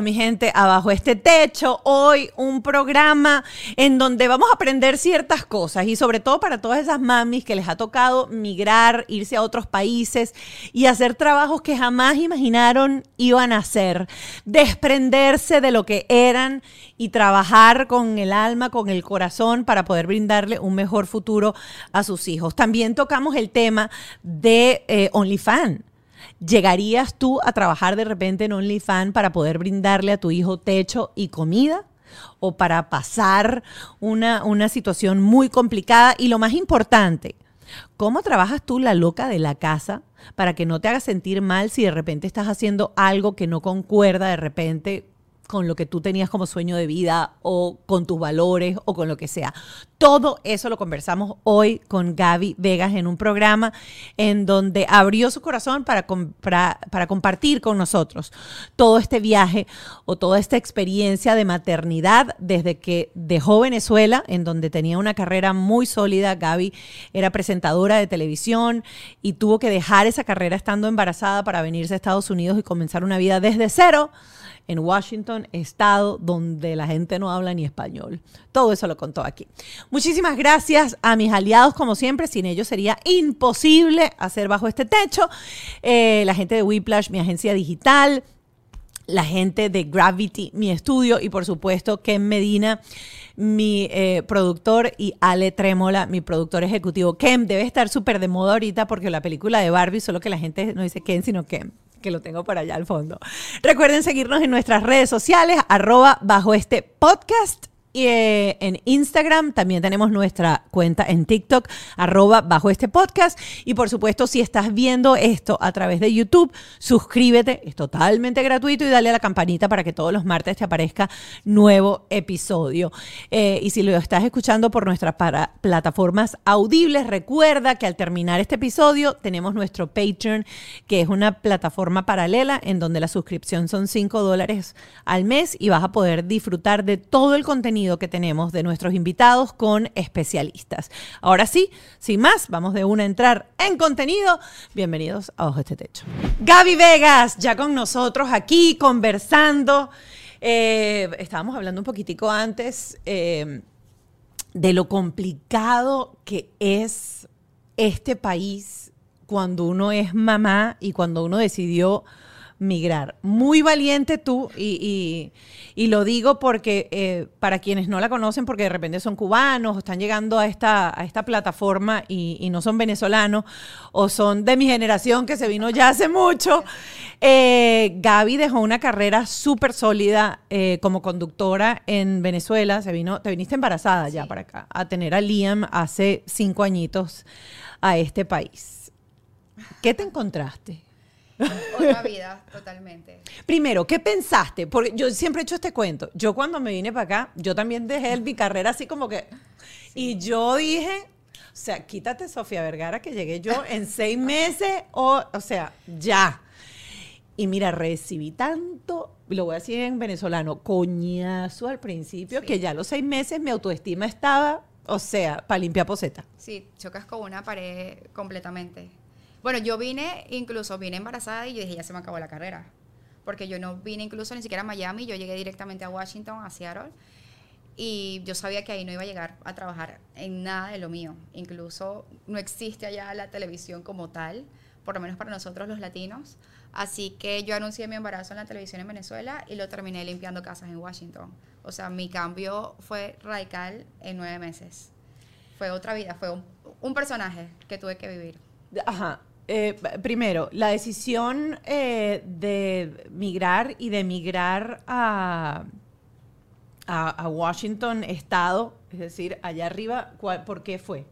Mi gente, abajo este techo. Hoy un programa en donde vamos a aprender ciertas cosas y sobre todo para todas esas mamis que les ha tocado migrar, irse a otros países y hacer trabajos que jamás imaginaron iban a hacer, desprenderse de lo que eran y trabajar con el alma, con el corazón para poder brindarle un mejor futuro a sus hijos. También tocamos el tema de eh, OnlyFans ¿Llegarías tú a trabajar de repente en OnlyFans para poder brindarle a tu hijo techo y comida? ¿O para pasar una, una situación muy complicada? Y lo más importante, ¿cómo trabajas tú la loca de la casa para que no te hagas sentir mal si de repente estás haciendo algo que no concuerda de repente con lo que tú tenías como sueño de vida o con tus valores o con lo que sea. Todo eso lo conversamos hoy con Gaby Vegas en un programa en donde abrió su corazón para, para compartir con nosotros todo este viaje o toda esta experiencia de maternidad desde que dejó Venezuela, en donde tenía una carrera muy sólida. Gaby era presentadora de televisión y tuvo que dejar esa carrera estando embarazada para venirse a Estados Unidos y comenzar una vida desde cero en Washington, estado donde la gente no habla ni español. Todo eso lo contó aquí. Muchísimas gracias a mis aliados, como siempre. Sin ellos sería imposible hacer bajo este techo. Eh, la gente de Whiplash, mi agencia digital. La gente de Gravity, mi estudio. Y por supuesto, Ken Medina mi eh, productor y Ale Trémola, mi productor ejecutivo. Ken debe estar súper de moda ahorita porque la película de Barbie, solo que la gente no dice Ken, sino Ken que lo tengo por allá al fondo. Recuerden seguirnos en nuestras redes sociales, arroba bajo este podcast y eh, en Instagram también tenemos nuestra cuenta en TikTok, arroba bajo este podcast. Y por supuesto, si estás viendo esto a través de YouTube, suscríbete, es totalmente gratuito y dale a la campanita para que todos los martes te aparezca nuevo episodio. Eh, y si lo estás escuchando por nuestras plataformas audibles, recuerda que al terminar este episodio tenemos nuestro Patreon, que es una plataforma paralela en donde la suscripción son 5 dólares al mes y vas a poder disfrutar de todo el contenido que tenemos de nuestros invitados con especialistas. Ahora sí, sin más, vamos de una a entrar en contenido. Bienvenidos a Ojo este Techo. Gaby Vegas, ya con nosotros aquí conversando. Eh, estábamos hablando un poquitico antes eh, de lo complicado que es este país cuando uno es mamá y cuando uno decidió migrar. Muy valiente tú y, lo digo porque eh, para quienes no la conocen, porque de repente son cubanos o están llegando a esta, a esta plataforma y, no son venezolanos o son de mi generación que se vino ya hace mucho, eh, Gaby dejó una carrera súper sólida eh, como conductora en Venezuela. Se vino, te viniste embarazada ya para acá, a tener a Liam hace cinco añitos a este país. ¿Qué te encontraste? Otra vida, totalmente. Primero, ¿qué pensaste? Porque yo siempre he hecho este cuento. Yo cuando me vine para acá, yo también dejé mi carrera así como que... Y yo dije, o sea, quítate Sofía Vergara que llegué yo en seis meses, o, o sea, ya. Y mira, recibí tanto, lo voy a decir en venezolano, coñazo al principio, que ya a los seis meses mi autoestima estaba, o sea, para limpiar poseta. Sí, chocas con una pared completamente. Bueno, yo vine, incluso vine embarazada y yo dije, ya se me acabó la carrera. Porque yo no vine incluso ni siquiera a Miami, yo llegué directamente a Washington, a Seattle. Y yo sabía que ahí no iba a llegar a trabajar en nada de lo mío. Incluso no existe allá la televisión como tal, por lo menos para nosotros los latinos. Así que yo anuncié mi embarazo en la televisión en Venezuela y lo terminé limpiando casas en Washington. O sea, mi cambio fue radical en nueve meses. Fue otra vida, fue un, un personaje que tuve que vivir. Ajá. Eh, primero, la decisión eh, de migrar y de migrar a, a, Washington, estado, es decir, allá arriba, ¿por qué fue?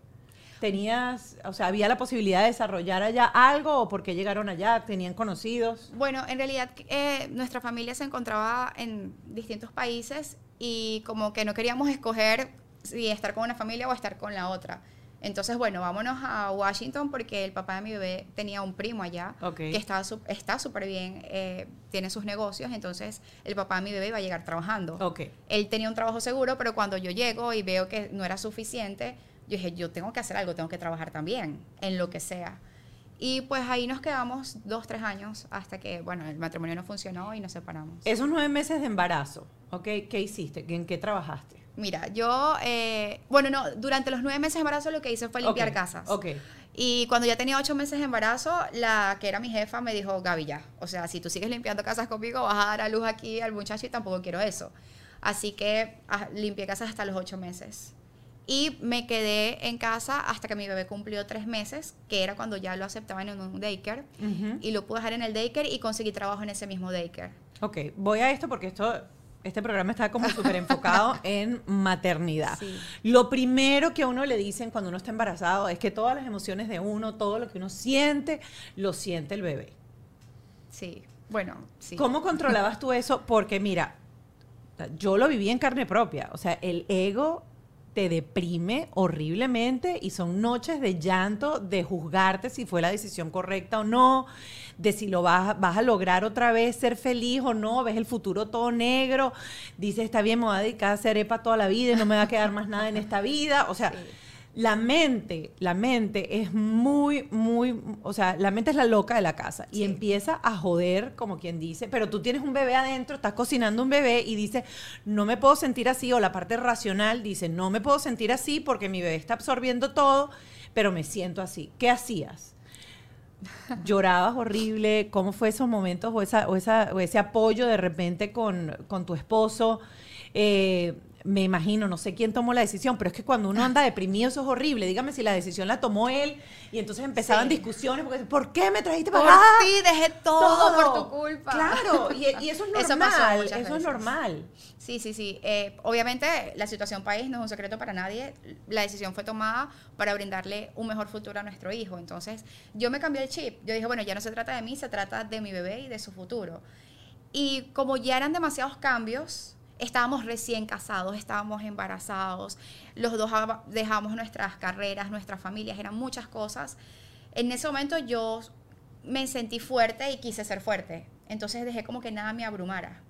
¿Tenías, o sea, había la posibilidad de desarrollar allá algo o por qué llegaron allá? ¿Tenían conocidos? Bueno, en realidad eh, nuestra familia se encontraba en distintos países y como que no queríamos escoger si estar con una familia o estar con la otra. Entonces, bueno, vámonos a Washington porque el papá de mi bebé tenía un primo allá que está súper bien, eh, tiene sus negocios, entonces el papá de mi bebé iba a llegar trabajando. Él tenía un trabajo seguro, pero cuando yo llego y veo que no era suficiente, yo dije, yo tengo que hacer algo, tengo que trabajar también, en lo que sea. Y pues ahí nos quedamos dos, tres años hasta que, bueno, el matrimonio no funcionó y nos separamos. Esos nueve meses de embarazo, ¿ok? ¿Qué hiciste? ¿En qué trabajaste? Mira, yo, eh, bueno, no, durante los nueve meses de embarazo lo que hice fue limpiar casas. Ok. Y cuando ya tenía ocho meses de embarazo, la que era mi jefa me dijo, Gaby, ya. O sea, si tú sigues limpiando casas conmigo, vas a dar a luz aquí al muchacho y tampoco quiero eso. Así que ah, limpié casas hasta los ocho meses. Y me quedé en casa hasta que mi bebé cumplió tres meses, que era cuando ya lo aceptaban en un daycare. Y lo pude dejar en el daycare y conseguí trabajo en ese mismo daycare. Ok, voy a esto porque esto, este programa está como súper enfocado en maternidad. Sí. Lo primero que a uno le dicen cuando uno está embarazado es que todas las emociones de uno, todo lo que uno siente, lo siente el bebé. Sí, bueno, sí. ¿Cómo controlabas tú eso? Porque mira, yo lo viví en carne propia. O sea, el ego te deprime horriblemente y son noches de llanto, de juzgarte si fue la decisión correcta o no, de si lo vas, vas a lograr otra vez ser feliz o no, ves el futuro todo negro, dices, está bien, me voy a dedicar a hacer toda la vida y no me va a quedar más nada en esta vida. O sea. La mente, la mente es muy, muy, o sea, la mente es la loca de la casa y Sí. empieza a joder, como quien dice, pero tú tienes un bebé adentro, estás cocinando un bebé y dices, no me puedo sentir así, o la parte racional dice, no me puedo sentir así porque mi bebé está absorbiendo todo, pero me siento así. ¿Qué hacías? ¿Llorabas horrible? ¿Cómo fue esos momentos o, esa, o, esa, o ese apoyo de repente con, con tu esposo? Eh, me imagino, no sé quién tomó la decisión, pero es que cuando uno anda deprimido eso es horrible. Dígame si la decisión la tomó él y entonces empezaban Sí. discusiones porque ¿por qué me trajiste para acá? ti dejé todo, por tu culpa. Claro, y, y eso es normal, Eso es normal. Sí, sí, sí. Eh, obviamente la situación país no es un secreto para nadie. La decisión fue tomada para brindarle un mejor futuro a nuestro hijo. Entonces yo me cambié el chip. Yo dije, bueno, ya no se trata de mí, se trata de mi bebé y de su futuro. Y como ya eran demasiados cambios, estábamos recién casados, estábamos embarazados, los dos dejamos nuestras carreras, nuestras familias, eran muchas cosas. En ese momento yo me sentí fuerte y quise ser fuerte. Entonces dejé como que nada me abrumara.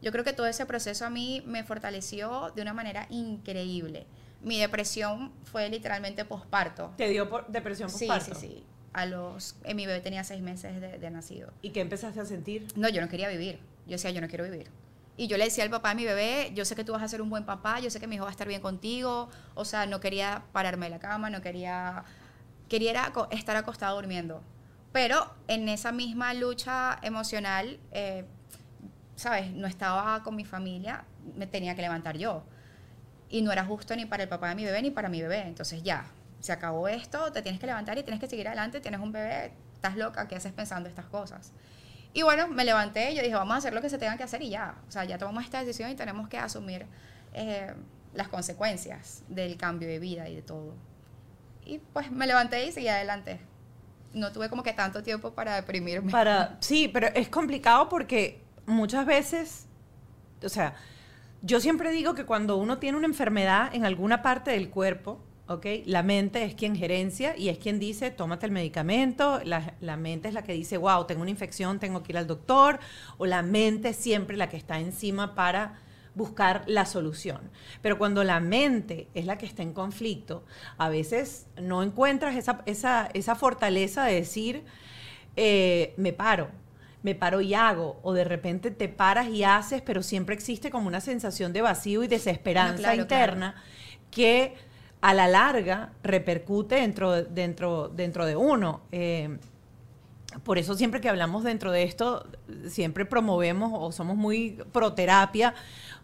Yo creo que todo ese proceso a mí me fortaleció de una manera increíble. Mi depresión fue literalmente posparto. ¿Te dio por depresión Sí, postparto? sí, sí. A los, eh, mi bebé tenía seis meses de, de nacido. ¿Y qué empezaste a sentir? No, yo no quería vivir. Yo decía, yo no quiero vivir. Y yo le decía al papá de mi bebé, yo sé que tú vas a ser un buen papá, yo sé que mi hijo va a estar bien contigo. O sea, no quería pararme de la cama, no quería... Quería estar acostado durmiendo. Pero en esa misma lucha emocional, eh, ¿sabes? No estaba con mi familia, me tenía que levantar yo. Y no era justo ni para el papá de mi bebé ni para mi bebé. Entonces ya, se acabó esto, te tienes que levantar y tienes que seguir adelante, tienes un bebé, estás loca, ¿qué haces pensando estas cosas? Y bueno, me levanté yo dije, vamos a hacer lo que se tenga que hacer y ya. O sea, ya tomamos esta decisión y tenemos que asumir eh, las consecuencias del cambio de vida y de todo. Y pues me levanté y seguí adelante. No tuve como que tanto tiempo para deprimirme. Para, sí, pero es complicado porque muchas veces, o sea, yo siempre digo que cuando uno tiene una enfermedad en alguna parte del cuerpo, ¿ok? La mente es quien gerencia y es quien dice, tómate el medicamento, la, la mente es la que dice, wow, tengo una infección, tengo que ir al doctor, o la mente es siempre la que está encima para buscar la solución. Pero cuando la mente es la que está en conflicto, a veces no encuentras esa, esa, esa fortaleza de decir, eh, me paro, me paro y hago, o de repente te paras y haces, pero siempre existe como una sensación de vacío y desesperanza No, claro, interna que a la larga repercute dentro, dentro, dentro de uno. Eh, por eso siempre que hablamos dentro de esto, siempre promovemos o somos muy pro terapia,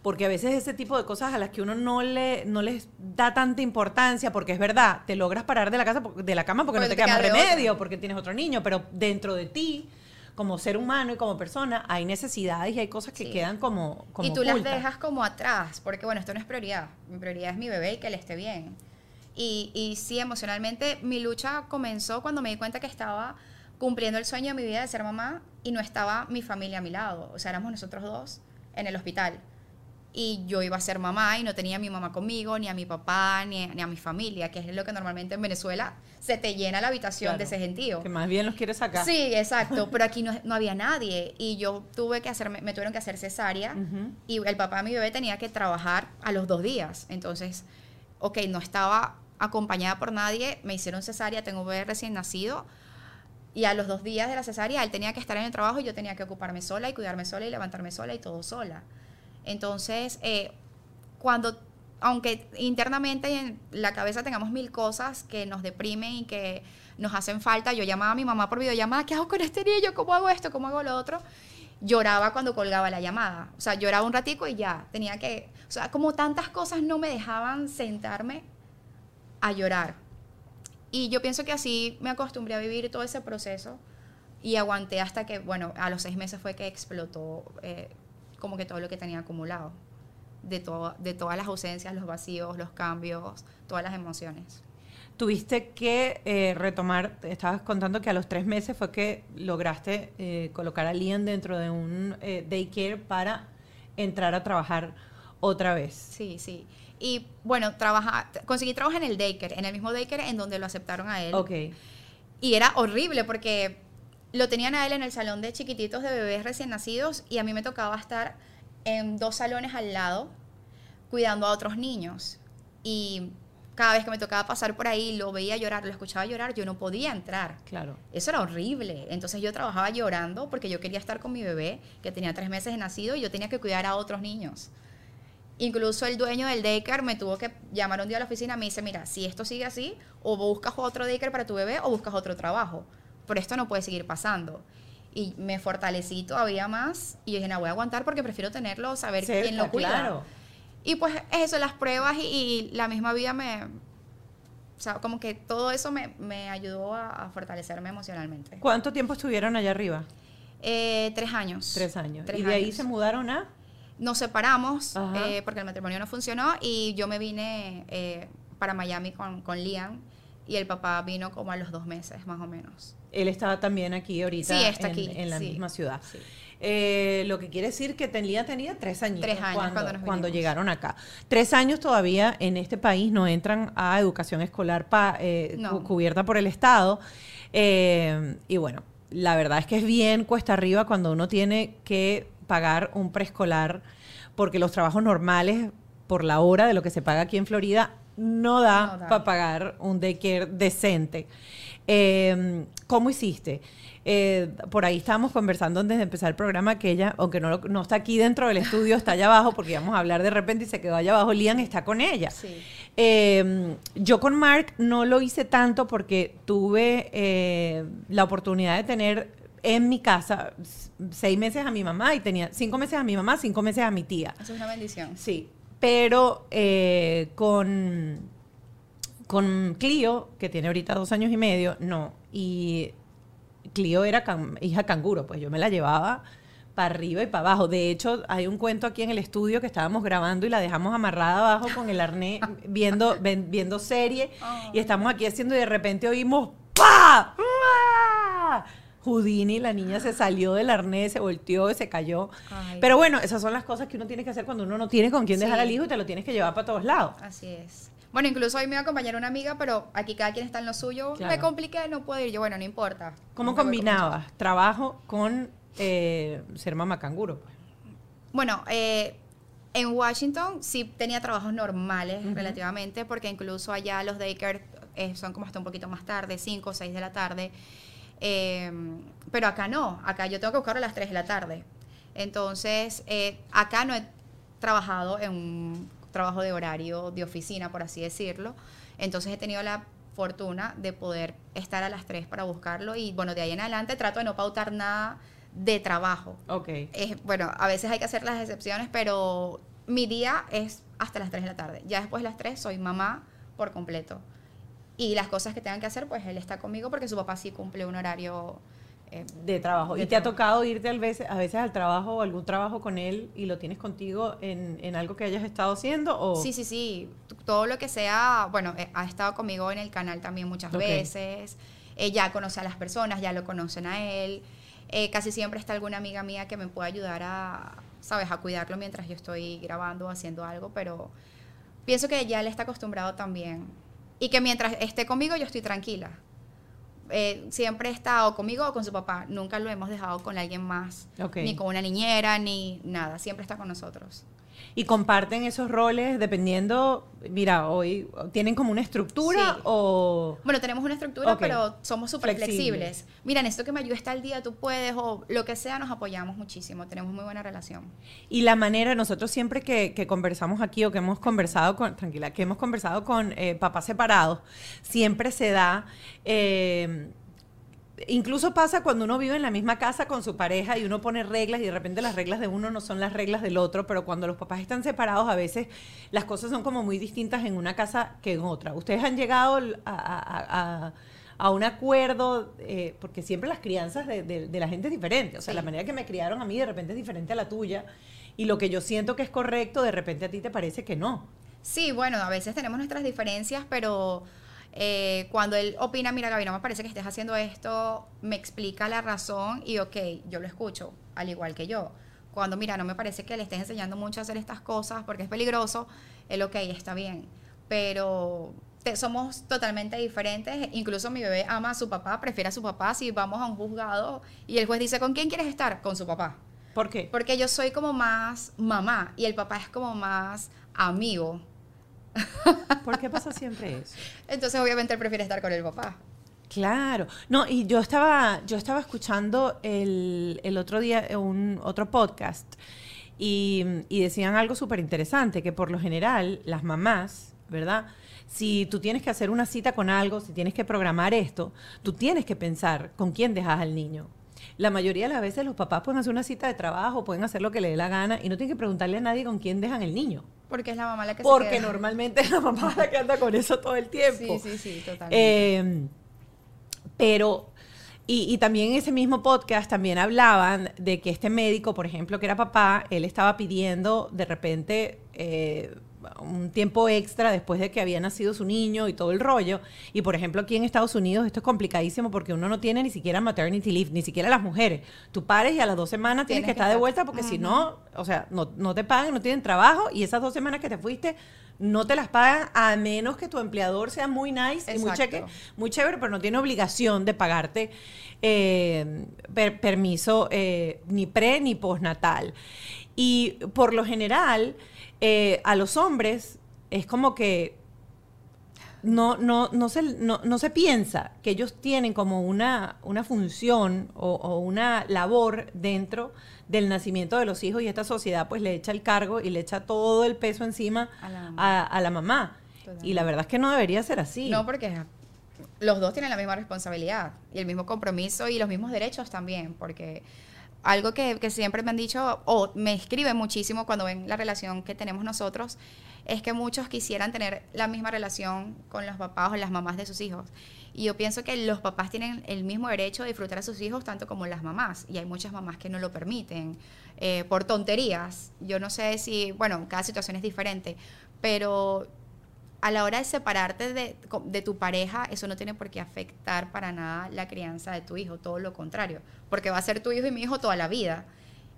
porque a veces ese tipo de cosas a las que uno no le no les da tanta importancia, porque es verdad, te logras parar de la casa de la cama porque, Porque no te te queda más queda otra. remedio, porque tienes otro niño, pero dentro de ti, como ser humano y como persona, hay necesidades y hay cosas que Sí. quedan como, como y tú las ocultas. dejas como atrás, porque bueno, esto no es prioridad. Mi prioridad es mi bebé y que él esté bien. Y, y sí, emocionalmente, mi lucha comenzó cuando me di cuenta que estaba cumpliendo el sueño de mi vida de ser mamá y no estaba mi familia a mi lado. O sea, éramos nosotros dos en el hospital. Y yo iba a ser mamá y no tenía a mi mamá conmigo, ni a mi papá, ni, ni a mi familia, que es lo que normalmente en Venezuela se te llena la habitación Claro. de ese gentío. Que más bien los quieres sacar. Sí, exacto, pero aquí no, no había nadie y yo tuve que hacerme, me tuvieron que hacer cesárea Ujú. y el papá de mi bebé tenía que trabajar a los dos días. Entonces, ok, no estaba acompañada por nadie, me hicieron cesárea, tengo un bebé recién nacido y a los dos días de la cesárea él tenía que estar en el trabajo y yo tenía que ocuparme sola y cuidarme sola y levantarme sola y todo sola. Entonces, eh, cuando, aunque internamente en la cabeza tengamos mil cosas que nos deprimen y que nos hacen falta, yo llamaba a mi mamá por videollamada, ¿qué hago con este niño? ¿Cómo hago esto? ¿Cómo hago lo otro? Lloraba cuando colgaba la llamada. O sea, lloraba un ratico y ya, tenía que, o sea, como tantas cosas no me dejaban sentarme a llorar. Y yo pienso que así me acostumbré a vivir todo ese proceso y aguanté hasta que, bueno, a los seis meses fue que explotó eh, como que todo lo que tenía acumulado. De, todo, de todas las ausencias, los vacíos, los cambios, todas las emociones. Tuviste que eh, retomar, estabas contando que a los tres meses fue que lograste eh, colocar a Liam dentro de un eh, daycare para entrar a trabajar otra vez. Sí, sí. Y bueno, trabaja, conseguí trabajo en el daycare, en el mismo daycare en donde lo aceptaron a él. Ok. Y era horrible porque lo tenían a él en el salón de chiquititos de bebés recién nacidos y a mí me tocaba estar en dos salones al lado cuidando a otros niños. Y cada vez que me tocaba pasar por ahí, lo veía llorar, lo escuchaba llorar, yo no podía entrar. Claro. Eso era horrible. Entonces yo trabajaba llorando porque yo quería estar con mi bebé, que tenía tres meses de nacido, y yo tenía que cuidar a otros niños. Incluso el dueño del daycare me tuvo que llamar un día a la oficina y me dice, mira, si esto sigue así, o buscas otro daycare para tu bebé o buscas otro trabajo. Pero esto no puede seguir pasando. Y me fortalecí todavía más y yo dije, no, voy a aguantar porque prefiero tenerlo, saber quién lo cuida. claro. Y pues eso, las pruebas y, y la misma vida me... O sea, como que todo eso me, me ayudó a, a fortalecerme emocionalmente. ¿Cuánto tiempo estuvieron allá arriba? Eh, tres años. Tres años. Tres y de ahí se mudaron a... Nos separamos eh, porque el matrimonio no funcionó y yo me vine eh, para Miami con, con Liam y el papá vino como a los dos meses más o menos. Él estaba también aquí ahorita Sí, está en, aquí, en la sí, misma ciudad. sí. Eh, lo que quiere decir que tenía, tenía tres años, Tres años cuando, cuando llegaron acá. Tres años todavía en este país no entran a educación escolar pa- eh, No. cubierta por el Estado. Eh, y bueno, la verdad es que es bien cuesta arriba cuando uno tiene que pagar un preescolar porque los trabajos normales por la hora de lo que se paga aquí en Florida no da, No da. para pagar un daycare decente. Eh, ¿Cómo hiciste? Eh, por ahí estábamos conversando antes de empezar el programa que ella, aunque no, no está aquí dentro del estudio, está allá abajo porque íbamos a hablar de repente y se quedó allá abajo. Lian está con ella. Sí. Eh, yo con Mark no lo hice tanto porque tuve eh, la oportunidad de tener en mi casa seis meses a mi mamá y tenía cinco meses a mi mamá, cinco meses a mi tía. Eso es una bendición. Sí, pero eh, con, con Clio, que tiene ahorita dos años y medio, no. Y Clio era can- hija canguro, pues yo me la llevaba para arriba y para abajo. De hecho, hay un cuento aquí en el estudio que estábamos grabando y la dejamos amarrada abajo con el arnés viendo, ven- viendo serie. Y estamos aquí haciendo y de repente oímos ¡Pa! ¡Ah! Houdini, la niña se salió del arnés, se volteó, se cayó. Ay. Pero bueno, esas son las cosas que uno tiene que hacer cuando uno no tiene con quién Sí. dejar al hijo y te lo tienes que llevar para todos lados. Así es. Bueno, incluso hoy me iba a acompañar una amiga, pero aquí cada quien está en lo suyo. Claro. Me compliqué, no puedo ir. Yo, bueno, no importa. ¿Cómo con combinabas trabajo con eh, ser mamá canguro? pues? Bueno, eh, en Washington sí tenía trabajos normales relativamente, porque incluso allá los daycare eh, son como hasta un poquito más tarde, 5 o 6 de la tarde. Eh, pero acá no, acá yo tengo que buscarlo a las 3 de la tarde. Entonces, eh, acá no he trabajado en un trabajo de horario de oficina, por así decirlo. Entonces he tenido la fortuna de poder estar a las 3 para buscarlo y bueno, de ahí en adelante trato de no pautar nada de trabajo Ok. bueno, a veces hay que hacer las excepciones, pero mi día es hasta las 3 de la tarde. Ya después de las 3 soy mamá por completo. Y las cosas que tengan que hacer, pues él está conmigo porque su papá sí cumple un horario eh, De trabajo. De ¿Y te ha trabajo. tocado irte al veces, a veces al trabajo o algún trabajo con él y lo tienes contigo en, en algo que hayas estado haciendo? O... Sí, sí, sí. Todo lo que sea, bueno, eh, ha estado conmigo en el canal también muchas Ok. veces. Eh, ya conoce a las personas, ya lo conocen a él. Eh, casi siempre está alguna amiga mía que me puede ayudar a, ¿sabes?, a cuidarlo mientras yo estoy grabando o haciendo algo, pero pienso que ya él está acostumbrado también. Y que mientras esté conmigo yo estoy tranquila. Eh, siempre está o conmigo o con su papá. Nunca lo hemos dejado con alguien más. Ok. Ni con una niñera, ni nada. Siempre está con nosotros. Y comparten esos roles dependiendo, mira, hoy tienen como una estructura Sí. o... Bueno, tenemos una estructura, pero somos súper Flexibles. flexibles. Mira, necesito que me ayudes tal día, tú puedes, o lo que sea, nos apoyamos muchísimo. Tenemos muy buena relación. Y la manera, nosotros siempre que, que conversamos aquí o que hemos conversado con, tranquila, que hemos conversado con eh, papás separados, siempre se da, eh, incluso pasa cuando uno vive en la misma casa con su pareja y uno pone reglas y de repente las reglas de uno no son las reglas del otro, pero cuando los papás están separados a veces las cosas son como muy distintas en una casa que en otra. Ustedes han llegado a... a- a- a un acuerdo, eh, porque siempre las crianzas de, de- de la gente es diferente. O sea, Sí. la manera que me criaron a mí de repente es diferente a la tuya. Y lo que yo siento que es correcto, de repente a ti te parece que no. Sí, bueno, a veces tenemos nuestras diferencias, pero eh, cuando él opina, mira, Gaby, no me parece que estés haciendo esto, me explica la razón y, ok, yo lo escucho, al igual que yo. Cuando, mira, no me parece que le estés enseñando mucho a hacer estas cosas porque es peligroso, él, ok, está bien. Pero te- somos totalmente diferentes. Incluso mi bebé ama a su papá, prefiere a su papá. Si vamos a un juzgado y el juez dice, ¿con quién quieres estar? Con su papá. ¿Por qué? Porque yo soy como más mamá y el papá es como más amigo. ¿Por qué pasa siempre eso? Entonces, obviamente, él prefiere estar con el papá. Claro. No, y yo estaba, yo estaba escuchando el, el otro día un otro podcast y, y decían algo súper interesante, que por lo general las mamás, ¿verdad? Si tú tienes que hacer una cita con algo, si tienes que programar esto, tú tienes que pensar con quién dejas al niño. La mayoría de las veces los papás pueden hacer una cita de trabajo, pueden hacer lo que le dé la gana y no tienen que preguntarle a nadie con quién dejan el niño. Porque es la mamá la que se Porque queda. normalmente es la mamá la que anda con eso todo el tiempo. Sí, sí, sí, totalmente. Eh, pero, y, y también en ese mismo podcast también hablaban de que este médico, por ejemplo, que era papá, él estaba pidiendo de repente eh, un tiempo extra después de que había nacido su niño y todo el rollo. Y por ejemplo, aquí en Estados Unidos esto es complicadísimo porque uno no tiene ni siquiera maternity leave, ni siquiera las mujeres. Tú pares y a las dos semanas tienes, Tienes que que estar de vuelta porque si no, o sea, no, no te pagan, no tienen trabajo y esas dos semanas que te fuiste no te las pagan a menos que tu empleador sea muy nice y muy cheque, muy chévere, pero no tiene obligación de pagarte eh, per- permiso eh, ni pre ni postnatal. Y por lo general, eh, a los hombres es como que no, no, no, se, no, no se piensa que ellos tienen como una, una función o, o una labor dentro del nacimiento de los hijos y esta sociedad pues le echa el cargo y le echa todo el peso encima A la mamá. a, a la mamá. Y la verdad es que no debería ser así. No, porque los dos tienen la misma responsabilidad y el mismo compromiso y los mismos derechos también, porque algo que, siempre me han dicho o me escriben muchísimo cuando ven la relación que tenemos nosotros es que muchos quisieran tener la misma relación con los papás o las mamás de sus hijos. Y yo pienso que los papás tienen el mismo derecho de disfrutar a sus hijos tanto como las mamás. Y hay muchas mamás que no lo permiten eh, por tonterías. Yo no sé si, bueno, cada situación es diferente, pero a la hora de separarte de, de, tu pareja, eso no tiene por qué afectar para nada la crianza de tu hijo, todo lo contrario, porque va a ser tu hijo y mi hijo toda la vida.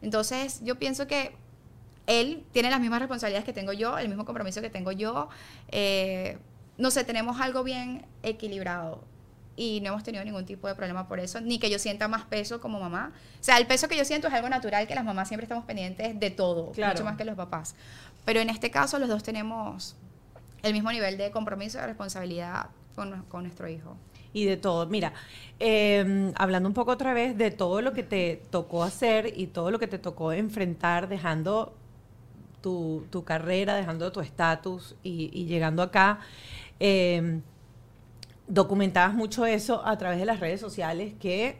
Entonces, yo pienso que él tiene las mismas responsabilidades que tengo yo, el mismo compromiso que tengo yo. Eh, no sé, tenemos algo bien equilibrado y no hemos tenido ningún tipo de problema por eso, ni que yo sienta más peso como mamá. O sea, el peso que yo siento es algo natural, que las mamás siempre estamos pendientes de todo, Claro. mucho más que los papás. Pero en este caso los dos tenemos el mismo nivel de compromiso y responsabilidad con, con nuestro hijo. Y de todo. Mira, eh, hablando un poco otra vez de todo lo que te tocó hacer y todo lo que te tocó enfrentar dejando tu, tu carrera, dejando tu estatus y, llegando acá, eh, documentabas mucho eso a través de las redes sociales que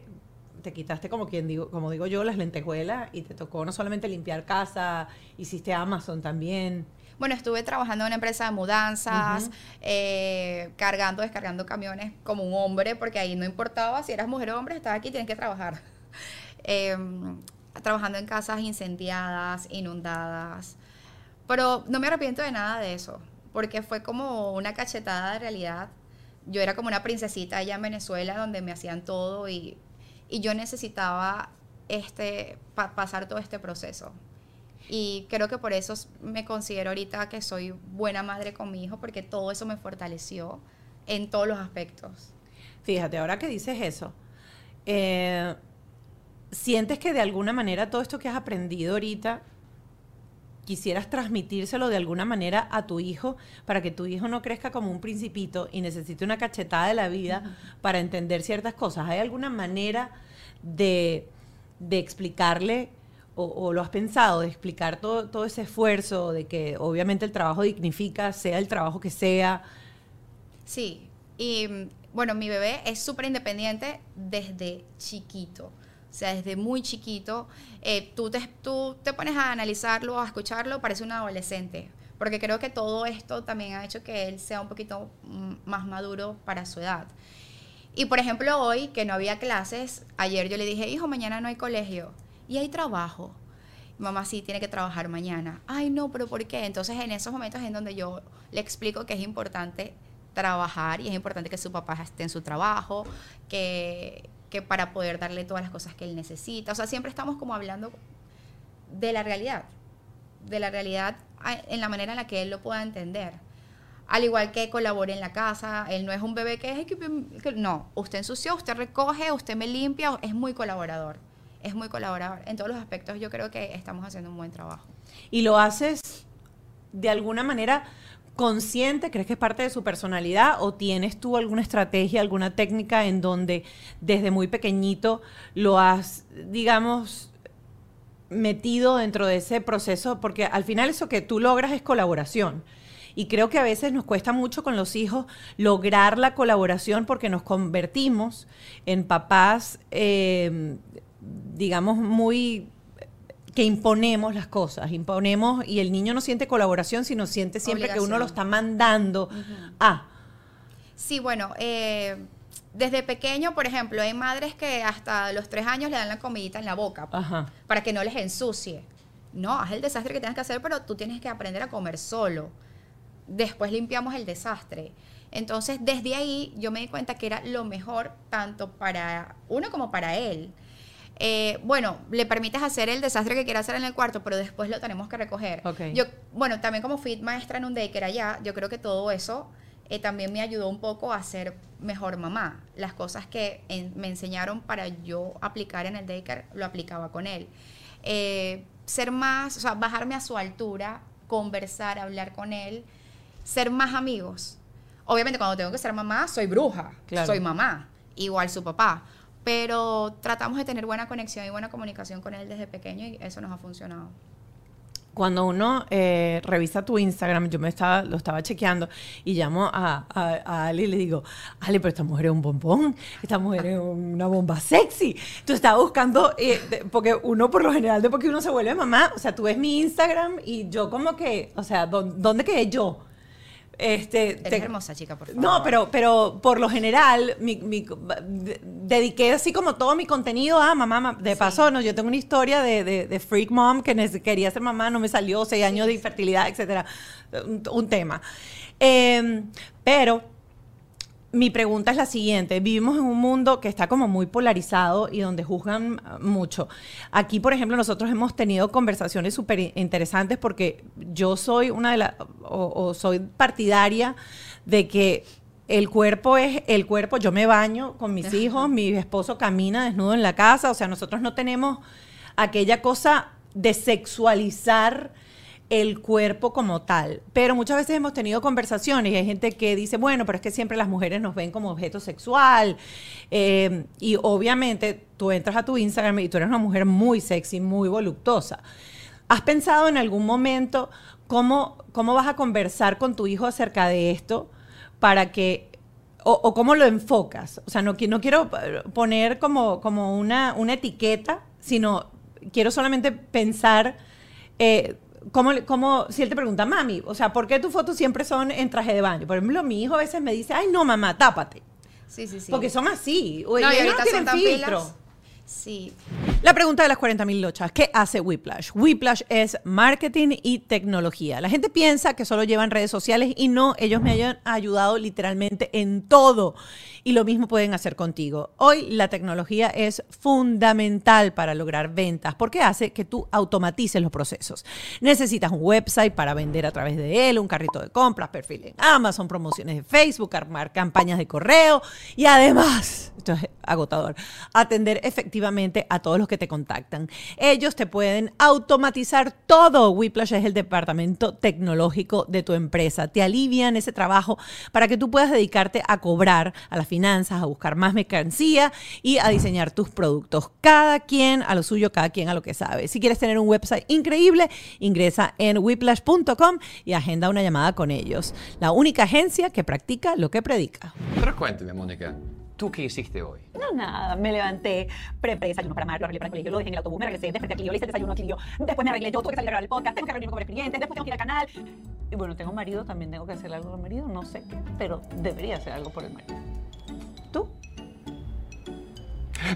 te quitaste como quien digo, como digo yo, las lentejuelas y te tocó no solamente limpiar casa, hiciste Amazon también. Bueno, estuve trabajando en una empresa de mudanzas, eh, cargando, descargando camiones como un hombre, porque ahí no importaba si eras mujer o hombre, estaba aquí, tienes que trabajar. Em, trabajando en casas incendiadas, inundadas. Pero no me arrepiento de nada de eso, porque fue como una cachetada de realidad. Yo era como una princesita allá en Venezuela, donde me hacían todo y, y yo necesitaba este, pasar todo este proceso. Y creo que por eso me considero ahorita que soy buena madre con mi hijo, porque todo eso me fortaleció en todos los aspectos. Fíjate, ahora que dices eso, eh, ¿sientes que de alguna manera todo esto que has aprendido ahorita quisieras transmitírselo de alguna manera a tu hijo para que tu hijo no crezca como un principito y necesite una cachetada de la vida para entender ciertas cosas? ¿Hay alguna manera de, de explicarle o, lo has pensado, de explicar todo, todo ese esfuerzo, de que obviamente el trabajo dignifica, sea el trabajo que sea? Sí, y bueno, mi bebé es súper independiente desde chiquito. O sea, desde muy chiquito, eh, tú, te, tú te pones a analizarlo, a escucharlo, parece un adolescente. Porque creo que todo esto también ha hecho que él sea un poquito más maduro para su edad. Y por ejemplo, hoy que no había clases, ayer yo le dije, hijo, mañana no hay colegio y hay trabajo. Mamá sí tiene que trabajar mañana. Ay, no, pero ¿por qué? Entonces en esos momentos en donde yo le explico que es importante trabajar y es importante que su papá esté en su trabajo, que, que para poder darle todas las cosas que él necesita. O sea, siempre estamos como hablando de la realidad, de la realidad en la manera en la que él lo pueda entender. Al igual que colabore en la casa, él no es un bebé que es que no, usted ensució, usted recoge, usted me limpia, es muy colaborador es muy colaborador. En todos los aspectos yo creo que estamos haciendo un buen trabajo. ¿Y lo haces de alguna manera consciente? ¿Crees que es parte de su personalidad? ¿O tienes tú alguna estrategia, alguna técnica en donde desde muy pequeñito lo has, digamos, metido dentro de ese proceso? Porque al final eso que tú logras es colaboración. Y creo que a veces nos cuesta mucho con los hijos lograr la colaboración porque nos convertimos en papás eh, digamos, muy que imponemos las cosas, imponemos y el niño no siente colaboración, sino siente siempre que uno lo está mandando a. Sí, bueno, eh, desde pequeño, por ejemplo, hay madres que hasta los tres años le dan la comidita en la boca para que no les ensucie. No, haz el desastre que tengas que hacer, pero tú tienes que aprender a comer solo. Después limpiamos el desastre. Entonces, desde ahí yo me di cuenta que era lo mejor tanto para uno como para él. Eh, bueno, le permites hacer el desastre que quiera hacer en el cuarto, pero después lo tenemos que recoger. Yo, bueno, también como fui maestra en un daycare allá, yo creo que todo eso eh, también me ayudó un poco a ser mejor mamá. Las cosas que me enseñaron para yo aplicar en el daycare, lo aplicaba con él. Eh, ser más, o sea, bajarme a su altura, conversar, hablar con él, ser más amigos. Obviamente cuando tengo que ser mamá, soy bruja, soy mamá, igual su papá pero tratamos de tener buena conexión y buena comunicación con él desde pequeño y eso nos ha funcionado. Cuando uno eh, revisa tu Instagram, yo me estaba, lo estaba chequeando y llamo a, a, Ali y le digo, Ale, pero esta mujer es un bombón, esta mujer es una bomba sexy. Tú estaba buscando, eh, porque uno por lo general, después que uno se vuelve mamá, o sea, tú ves mi Instagram y yo como que, o sea, ¿dónde quedé yo? Este, Eres hermosa, chica, por favor. No, pero, pero por lo general, mi, dediqué así como todo mi contenido a mamá. De paso, no, yo tengo una historia de, de, freak mom que quería ser mamá, no me salió, seis años de infertilidad, etcétera. Un, tema. Em, pero mi pregunta es la siguiente. Vivimos en un mundo que está como muy polarizado y donde juzgan mucho. Aquí, por ejemplo, nosotros hemos tenido conversaciones súper interesantes porque yo soy una de las, o, soy partidaria de que el cuerpo es el cuerpo. Yo me baño con mis hijos, mi esposo camina desnudo en la casa. O sea, nosotros no tenemos aquella cosa de sexualizar el cuerpo como tal. Pero muchas veces hemos tenido conversaciones y hay gente que dice, bueno, pero es que siempre las mujeres nos ven como objeto sexual. Eh, y obviamente tú entras a tu Instagram y tú eres una mujer muy sexy, muy voluptuosa. ¿Has pensado en algún momento cómo, cómo vas a conversar con tu hijo acerca de esto para que o, cómo lo enfocas. O sea, no, qui- no quiero poner como, como una, una etiqueta, sino quiero solamente pensar eh, cómo, cómo- si él te pregunta, mami, o sea, ¿por qué tus fotos siempre son en traje de baño? Por ejemplo, mi hijo a veces me dice, ay, no, mamá, tápate. Sí, sí, sí. Porque son así. O no, y ellos ahorita no tienen son filtro. pilas. Sí. La pregunta de las 40.000 lochas, ¿qué hace Whiplash? Whiplash es marketing y tecnología. La gente piensa que solo llevan redes sociales y no, ellos me hayan ayudado literalmente en todo. Y lo mismo pueden hacer contigo. Hoy la tecnología es fundamental para lograr ventas porque hace que tú automatices los procesos. Necesitas un website para vender a través de él, un carrito de compras, perfil en Amazon, promociones de Facebook, armar campañas de correo y además, esto es agotador, atender efectivamente a todos los que te contactan. Ellos te pueden automatizar todo. Whiplash es el departamento tecnológico de tu empresa. Te alivian ese trabajo para que tú puedas dedicarte a cobrar, a las finanzas, a buscar más mercancía y a diseñar tus productos. Cada quien a lo suyo, cada quien a lo que sabe. Si quieres tener un website increíble, ingresa en whiplash.com y agenda una llamada con ellos. La única agencia que practica lo que predica. Pero cuénteme, Mónica, ¿tú qué hiciste hoy? No, nada, me levanté, preparé desayuno para Mario, arreglé para el colegio, lo dejé en el autobús, me regresé, desperté a Clio, le hice el desayuno a Clio, después me arreglé yo, tuve que salir a grabar el podcast, tengo que reunirme con varios clientes, después tengo que ir al canal. Y bueno, tengo marido, también tengo que hacer algo por el marido, no sé qué, pero debería hacer algo por el marido. ¿Tú?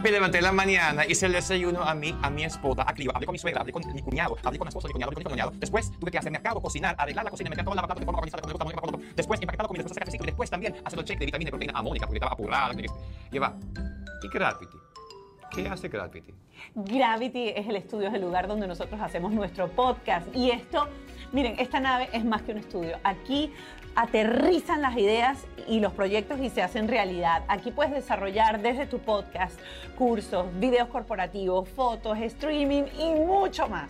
Me levanté en la mañana, hice el desayuno a mí, a mi esposa, a Clio, hablé con mi suegra, hablé con mi cuñado, hablé con la esposa de mi cuñado, hablé con mi cuñado. Después tuve que hacer mercado, cocinar, arreglar la cocina, meter toda la platos de forma organizada, gusta, como me gusta. Después empaquetar la comida, después sacar ciclo y después también hacer el check de vitamina proteína a Mónica porque estaba apurada. Y va. ¿Y Gravity? ¿Qué hace Gravity? Gravity es el estudio, es el lugar donde nosotros hacemos nuestro podcast. Y esto, miren, esta nave es más que un estudio. Aquí aterrizan las ideas y los proyectos y se hacen realidad. Aquí puedes desarrollar desde tu podcast cursos, videos corporativos, fotos, streaming y mucho más.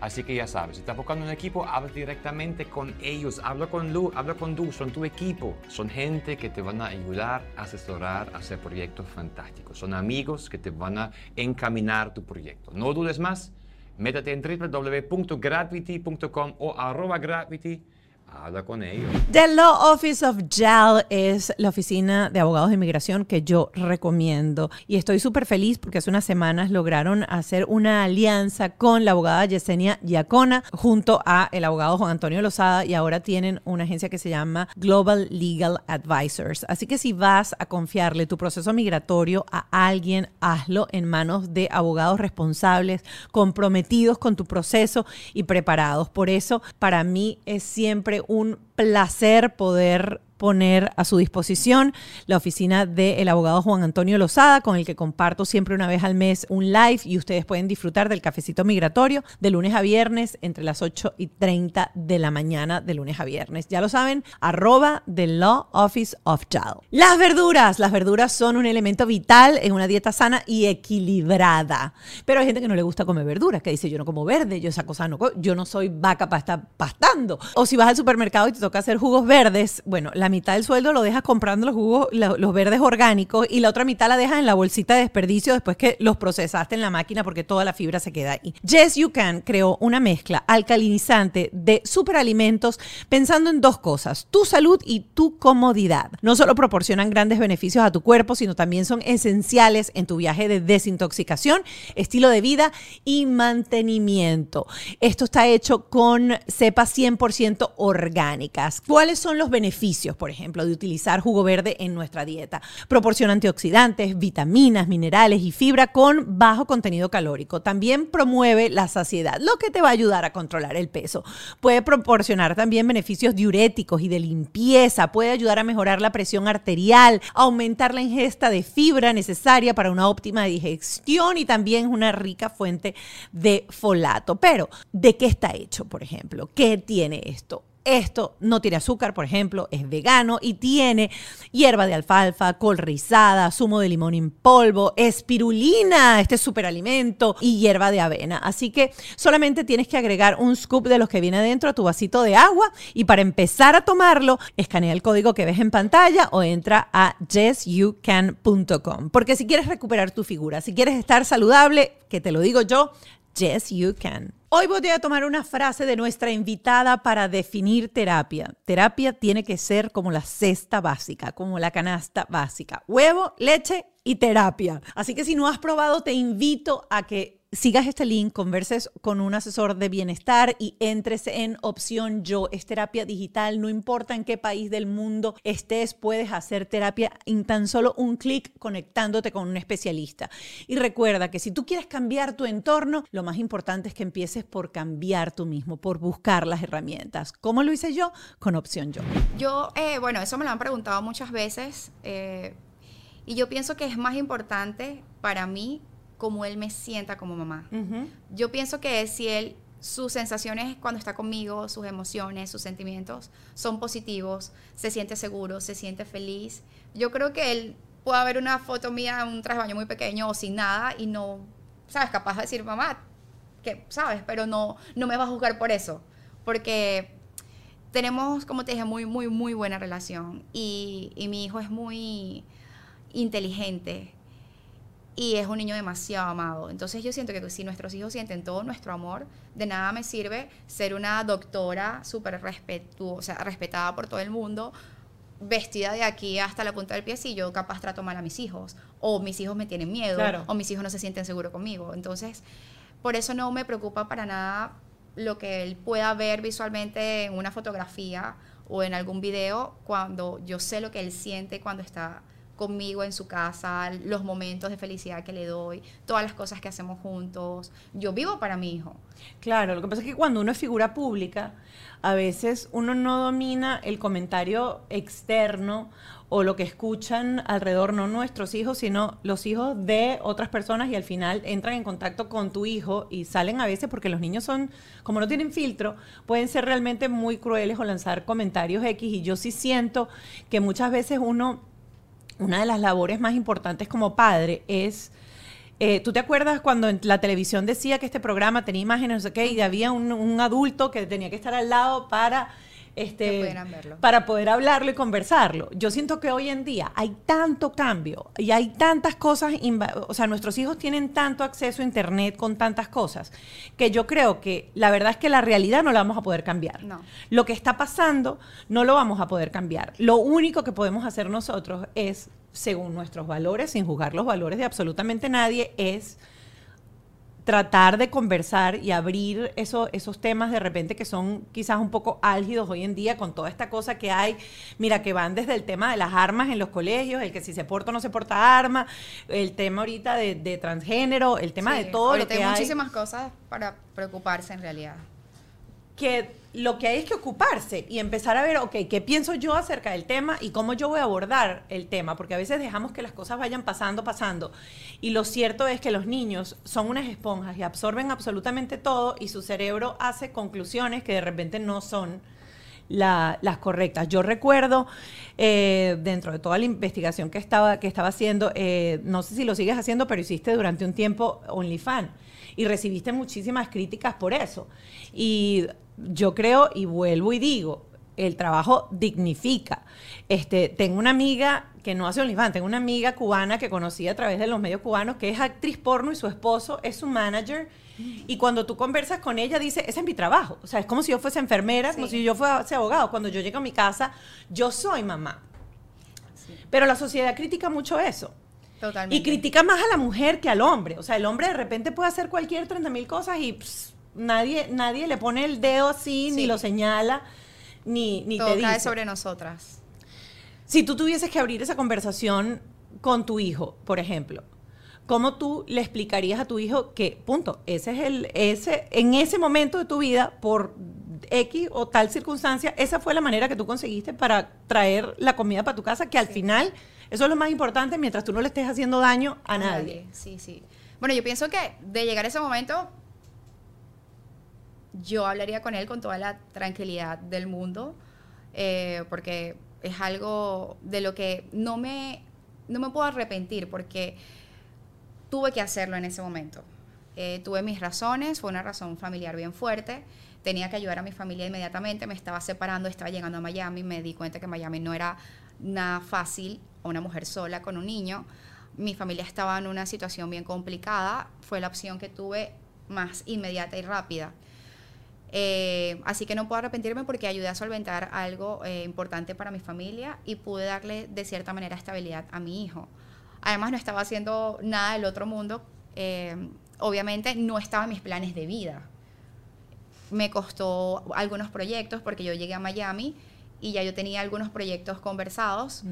Así que ya sabes, si estás buscando un equipo, habla directamente con ellos. Habla con Lu, habla con Du, son tu equipo. Son gente que te van a ayudar, a asesorar, a hacer proyectos fantásticos. Son amigos que te van a encaminar tu proyecto. No dudes más, métete en www.gravity.com o arroba gravity. Habla con ellos. The Law Office of JAL es la oficina de abogados de inmigración que yo recomiendo. Y estoy súper feliz porque hace unas semanas lograron hacer una alianza con la abogada Yesenia Yacona junto a el abogado Juan Antonio Lozada y ahora tienen una agencia que se llama Global Legal Advisors. Así que si vas a confiarle tu proceso migratorio a alguien, hazlo en manos de abogados responsables, comprometidos con tu proceso y preparados. Por eso, para mí es siempre un placer poder poner a su disposición la oficina del abogado Juan Antonio Lozada, con el que comparto siempre una vez al mes un live y ustedes pueden disfrutar del cafecito migratorio de lunes a viernes entre las 8 y 30 de la mañana de lunes a viernes. Ya lo saben, arroba The Law Office of Child. Las verduras, las verduras son un elemento vital en una dieta sana y equilibrada. Pero hay gente que no le gusta comer verduras, que dice yo no como verde, yo esa cosa no, yo no soy vaca para estar pastando. O si vas al supermercado y te toca hacer jugos verdes, bueno, la mitad del sueldo lo dejas comprando los jugos, la- los verdes orgánicos y la otra mitad la dejas en la bolsita de desperdicio después que los procesaste en la máquina porque toda la fibra se queda ahí. Yes You Can creó una mezcla alcalinizante de superalimentos pensando en dos cosas, tu salud y tu comodidad. No solo proporcionan grandes beneficios a tu cuerpo, sino también son esenciales en tu viaje de desintoxicación, estilo de vida y mantenimiento. Esto está hecho con cepas 100% orgánicas. ¿Cuáles son los beneficios, por ejemplo, de utilizar jugo verde en nuestra dieta? Proporciona antioxidantes, vitaminas, minerales y fibra con bajo contenido calórico. También promueve la saciedad, lo que te va a ayudar a controlar el peso. Puede proporcionar también beneficios diuréticos y de limpieza. Puede ayudar a mejorar la presión arterial, aumentar la ingesta de fibra necesaria para una óptima digestión y también es una rica fuente de folato. Pero, ¿de qué está hecho, por ejemplo? ¿Qué tiene esto? Esto no tiene azúcar, por ejemplo, es vegano y tiene hierba de alfalfa, col rizada, zumo de limón en polvo, espirulina, este superalimento y hierba de avena. Así que solamente tienes que agregar un scoop de los que viene adentro a tu vasito de agua y para empezar a tomarlo, escanea el código que ves en pantalla o entra a yesyoucan.com. Porque si quieres recuperar tu figura, si quieres estar saludable, que te lo digo yo, Yes You Can. Hoy voy a tomar una frase de nuestra invitada para definir terapia. Terapia tiene que ser como la cesta básica, como la canasta básica. Huevo, leche y terapia. Así que si no has probado, te invito a que sigas este link, converses con un asesor de bienestar y entres en opción yo. Es terapia digital, no importa en qué país del mundo estés, puedes hacer terapia en tan solo un clic conectándote con un especialista. Y recuerda que si tú quieres cambiar tu entorno, lo más importante es que empieces por cambiar tú mismo, por buscar las herramientas. ¿Cómo lo hice yo? Con opción yo. Yo, eh, bueno, eso me lo han preguntado muchas veces. Eh, y yo pienso que es más importante para mí como él me sienta como mamá. Yo pienso que si él, sus sensaciones cuando está conmigo, sus emociones, sus sentimientos son positivos, se siente seguro, se siente feliz, yo creo que él puede haber una foto mía en un traje baño muy pequeño o sin nada y no, ¿sabes? Capaz de decir, mamá, que, ¿sabes? Pero no, no me va a juzgar por eso, porque tenemos, como te dije, muy, muy, muy buena relación y, y mi hijo es muy inteligente y es un niño demasiado amado. Entonces yo siento que si nuestros hijos sienten todo nuestro amor, de nada me sirve ser una doctora súper respetuosa, respetada por todo el mundo, vestida de aquí hasta la punta del pie si yo capaz trato mal a mis hijos, o mis hijos me tienen miedo, o mis hijos no se sienten seguros conmigo. Entonces, por eso no me preocupa para nada lo que él pueda ver visualmente en una fotografía o en algún video cuando yo sé lo que él siente cuando está conmigo en su casa, los momentos de felicidad que le doy, todas las cosas que hacemos juntos. Yo vivo para mi hijo. Claro, lo que pasa es que cuando uno es figura pública, a veces uno no domina el comentario externo o lo que escuchan alrededor, no nuestros hijos, sino los hijos de otras personas y al final entran en contacto con tu hijo y salen a veces porque los niños son, como no tienen filtro, pueden ser realmente muy crueles o lanzar comentarios X y yo sí siento que muchas veces uno una de las labores más importantes como padre es... Eh, ¿Tú te acuerdas cuando en la televisión decía que este programa tenía imágenes, no sé qué, y había un, adulto que tenía que estar al lado para este, para poder hablarlo y conversarlo. Yo siento que hoy en día hay tanto cambio y hay tantas cosas, o sea, nuestros hijos tienen tanto acceso a Internet con tantas cosas, que yo creo que la verdad es que la realidad no la vamos a poder cambiar. Lo que está pasando no lo vamos a poder cambiar. Lo único que podemos hacer nosotros es, según nuestros valores, sin juzgar los valores de absolutamente nadie, es tratar de conversar y abrir eso, esos temas de repente que son quizás un poco álgidos hoy en día con toda esta cosa que hay, mira, que van desde el tema de las armas en los colegios, el que si se porta o no se porta arma, el tema ahorita de, transgénero, el tema de todo lo que hay. muchísimas cosas para preocuparse en realidad. Que lo que hay es que ocuparse y empezar a ver, ok, ¿qué pienso yo acerca del tema y cómo yo voy a abordar el tema? Porque a veces dejamos que las cosas vayan pasando, pasando. Y lo cierto es que los niños son unas esponjas y absorben absolutamente todo y su cerebro hace conclusiones que de repente no son las correctas. Yo recuerdo, eh, dentro de toda la investigación que estaba, que estaba haciendo, eh, no sé si lo sigues haciendo, pero hiciste durante un tiempo OnlyFans y recibiste muchísimas críticas por eso. Y yo creo y vuelvo y digo, el trabajo dignifica. Este, tengo una amiga que no hace OnlyFans, tengo una amiga cubana que conocí a través de los medios cubanos que es actriz porno y su esposo es su manager. Y cuando tú conversas con ella, dice, ese es mi trabajo. O sea, es como si yo fuese enfermera, como si yo fuese abogado. Cuando yo llego a mi casa, yo soy mamá. Pero la sociedad critica mucho eso. Totalmente. Y critica más a la mujer que al hombre. O sea, el hombre de repente puede hacer cualquier 30 mil cosas y nadie, nadie le pone el dedo así, ni lo señala, ni, ni Todo te cae sobre nosotras. Si tú tuvieses que abrir esa conversación con tu hijo, por ejemplo, ¿cómo tú le explicarías a tu hijo que, punto, ese es el, ese, en ese momento de tu vida, por X o tal circunstancia, esa fue la manera que tú conseguiste para traer la comida para tu casa, que al final, eso es lo más importante mientras tú no le estés haciendo daño a, nadie. Sí, sí. Bueno, yo pienso que de llegar a ese momento, yo hablaría con él con toda la tranquilidad del mundo, eh, porque es algo de lo que no me, no me puedo arrepentir, porque tuve que hacerlo en ese momento. Eh, tuve mis razones, fue una razón familiar bien fuerte, tenía que ayudar a mi familia inmediatamente, me estaba separando, estaba llegando a Miami, me di cuenta que Miami no era nada fácil, una mujer sola con un niño, mi familia estaba en una situación bien complicada, fue la opción que tuve más inmediata y rápida. Eh, así que no puedo arrepentirme porque ayudé a solventar algo eh, importante para mi familia y pude darle de cierta manera estabilidad a mi hijo. Además no estaba haciendo nada del otro mundo. eh, obviamente no estaba en mis planes de vida. Me costó algunos proyectos porque yo llegué a Miami y ya yo tenía algunos proyectos conversados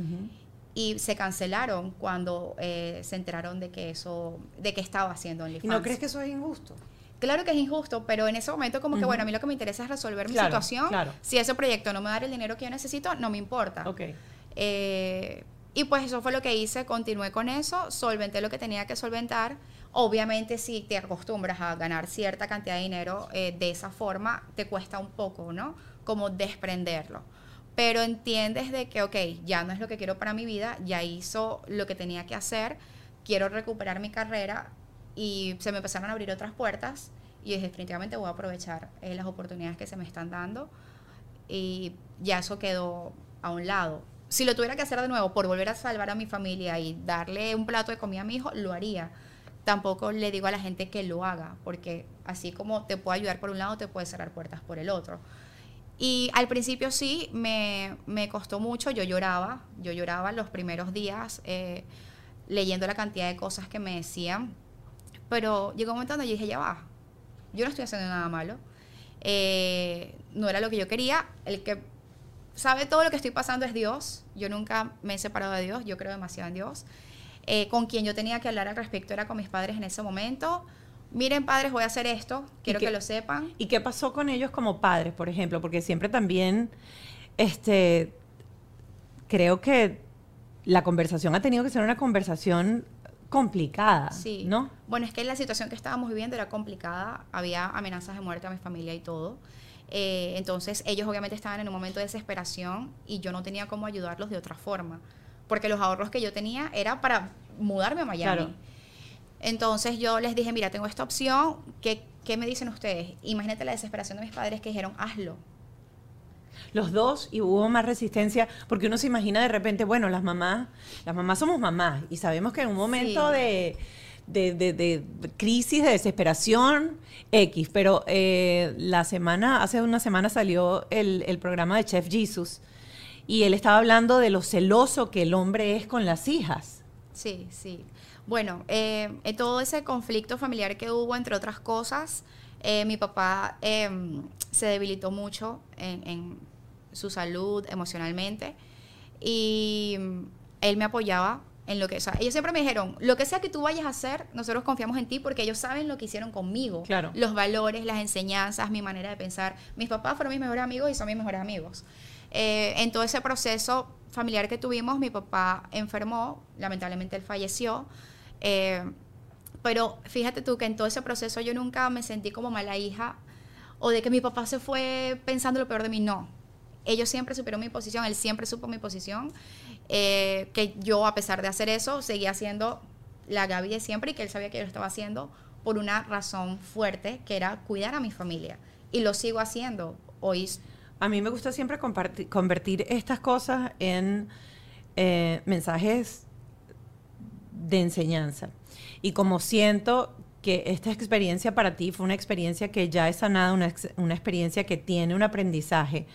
y se cancelaron cuando eh, se enteraron de que eso, de que estaba haciendo ¿Y OnlyFans. no crees que eso es injusto? Claro que es injusto, pero en ese momento como que, Ujú. bueno, a mí lo que me interesa es resolver mi Claro, situación. claro. Si ese proyecto no me da el dinero que yo necesito, no me importa. Ok. Eh, y pues eso fue lo que hice, continué con eso, solventé lo que tenía que solventar. Obviamente si te acostumbras a ganar cierta cantidad de dinero eh, de esa forma, te cuesta un poco, ¿no? Como desprenderlo. Pero entiendes de que, ok, ya no es lo que quiero para mi vida, ya hizo lo que tenía que hacer, quiero recuperar mi carrera y se me empezaron a abrir otras puertas y definitivamente voy a aprovechar eh, las oportunidades que se me están dando y ya eso quedó a un lado. Si lo tuviera que hacer de nuevo por volver a salvar a mi familia y darle un plato de comida a mi hijo, lo haría. Tampoco le digo a la gente que lo haga, porque así como te puede ayudar por un lado, te puede cerrar puertas por el otro. Y al principio sí, me, me costó mucho, yo lloraba, yo lloraba los primeros días eh, leyendo la cantidad de cosas que me decían, pero llegó un momento donde yo dije, ya va, yo no estoy haciendo nada malo, eh, no era lo que yo quería, el que sabe todo lo que estoy pasando es Dios, yo nunca me he separado de Dios, yo creo demasiado en Dios, Eh, con quien yo tenía que hablar al respecto era con mis padres en ese momento, miren padres, voy a hacer esto, quiero qué- que lo sepan. ¿Y qué pasó con ellos como padres, por ejemplo? Porque siempre también, este, creo que la conversación ha tenido que ser una conversación complicada, Sí. ¿no? Bueno, es que la situación que estábamos viviendo era complicada, había amenazas de muerte a mi familia y todo. Eh, entonces ellos obviamente estaban en un momento de desesperación y yo no tenía cómo ayudarlos de otra forma, porque los ahorros que yo tenía era para mudarme a Miami. Claro. Entonces yo les dije, mira, tengo esta opción, ¿qué, ¿qué me dicen ustedes? Imagínate la desesperación de mis padres que dijeron, hazlo. Los dos y hubo más resistencia porque uno se imagina de repente, bueno, las mamás, las mamás somos mamás y sabemos que en un momento Sí. de, de, de- de crisis, de desesperación, X, pero eh, la semana, hace una semana salió el, el programa de Chef Jesus y él estaba hablando de lo celoso que el hombre es con las hijas. Sí, sí. Bueno, eh, en todo ese conflicto familiar que hubo, entre otras cosas, eh, mi papá em, se debilitó mucho en, en su salud emocionalmente y mm, él me apoyaba en lo que, o sea, ellos siempre me dijeron, lo que sea que tú vayas a hacer, nosotros confiamos en ti porque ellos saben lo que hicieron conmigo, Claro. los valores, las enseñanzas, mi manera de pensar. Mis papás fueron mis mejores amigos y son mis mejores amigos. Eh, en todo ese proceso familiar que tuvimos, mi papá enfermó, lamentablemente él falleció. eh, pero fíjate tú que en todo ese proceso yo nunca me sentí como mala hija o de que mi papá se fue pensando lo peor de mí. No. Ellos siempre supieron mi posición, él siempre supo mi posición. eh, que yo, a pesar de hacer eso, seguía siendo la Gaby de siempre y que él sabía que yo lo estaba haciendo por una razón fuerte, que era cuidar a mi familia. Y lo sigo haciendo. Hoy A mí me gusta siempre convertir estas cosas en eh, mensajes de enseñanza. Y como siento que esta experiencia para ti fue una experiencia que ya es sanada, una, una experiencia que tiene un aprendizaje.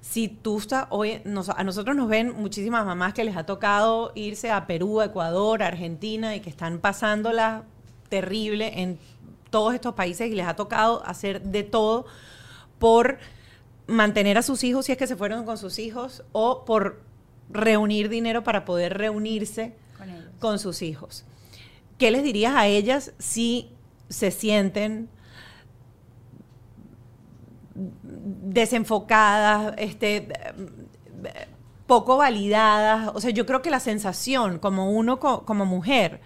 Si tú estás hoy, nos- a nosotros nos ven muchísimas mamás que les ha tocado irse a Perú, Ecuador, Argentina y que están pasándola terrible en todos estos países y les ha tocado hacer de todo por mantener a sus hijos si es que se fueron con sus hijos o por reunir dinero para poder reunirse con sus hijos. ¿Qué les dirías a ellas si se sienten desenfocadas, este, poco validadas? O sea, yo creo que la sensación como uno, co- como mujer,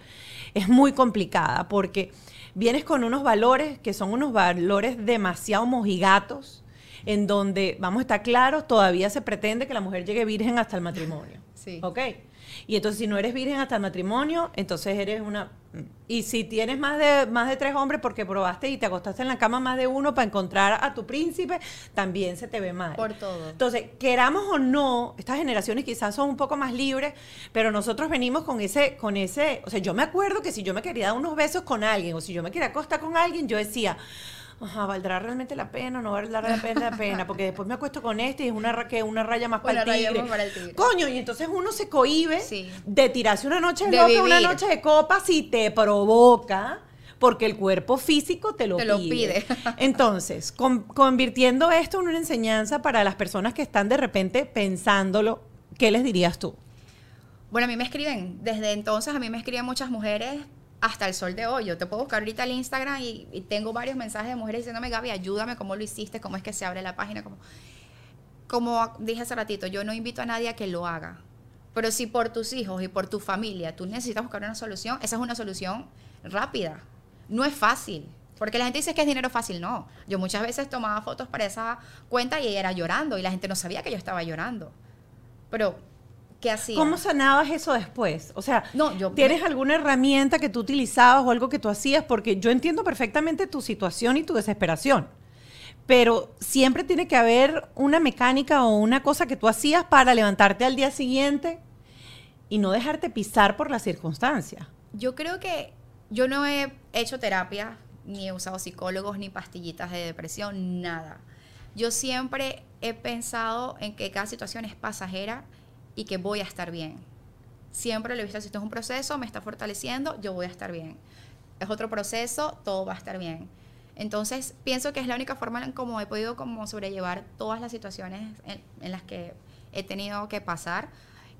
es muy complicada porque vienes con unos valores que son unos valores demasiado mojigatos, en donde, vamos a estar claros, todavía se pretende que la mujer llegue virgen hasta el matrimonio. Sí. ¿Ok? Y entonces si no eres virgen hasta el matrimonio, entonces eres una... Y si tienes más de, más de tres hombres porque probaste y te acostaste en la cama más de uno para encontrar a tu príncipe, también se te ve mal. Por todo. Entonces, queramos o no, estas generaciones quizás son un poco más libres, pero nosotros venimos con ese, con ese, o sea, yo me acuerdo que si yo me quería dar unos besos con alguien o si yo me quería acostar con alguien, yo decía, Ajá, ¿valdrá realmente la pena o no valdrá realmente la pena? Porque después me acuesto con este y es una, que una raya más para el tigre. más para el tigre. Coño, y entonces uno se cohíbe Sí. de tirarse una noche de loca, una noche de copas si te provoca, porque el cuerpo físico te lo Te pide. lo pide. Entonces, con- convirtiendo esto en una enseñanza para las personas que están de repente pensándolo, ¿qué les dirías tú? Bueno, a mí me escriben, desde entonces a mí me escriben muchas mujeres hasta el sol de hoy. Yo te puedo buscar ahorita el Instagram y, tengo varios mensajes de mujeres diciéndome, Gaby, ayúdame, cómo lo hiciste, cómo es que se abre la página. Cómo... Como dije hace ratito, yo no invito a nadie a que lo haga. Pero si por tus hijos y por tu familia tú necesitas buscar una solución, esa es una solución rápida. No es fácil. Porque la gente dice que es dinero fácil. No. Yo muchas veces tomaba fotos para esa cuenta y era llorando y la gente no sabía que yo estaba llorando. Pero, ¿qué hacía? ¿Cómo sanabas eso después? O sea, No, yo- ¿tienes alguna herramienta que tú utilizabas o algo que tú hacías? Porque yo entiendo perfectamente tu situación y tu desesperación. Pero siempre tiene que haber una mecánica o una cosa que tú hacías para levantarte al día siguiente y no dejarte pisar por las circunstancias. Yo creo que yo no he hecho terapia, ni he usado psicólogos, ni pastillitas de depresión, nada. Yo siempre he pensado en que cada situación es pasajera y que voy a estar bien. Siempre lo he visto, esto es un proceso, me está fortaleciendo, yo voy a estar bien. Es otro proceso, todo va a estar bien. Entonces, pienso que es la única forma en cómo he podido como sobrellevar todas las situaciones en, en las que he tenido que pasar.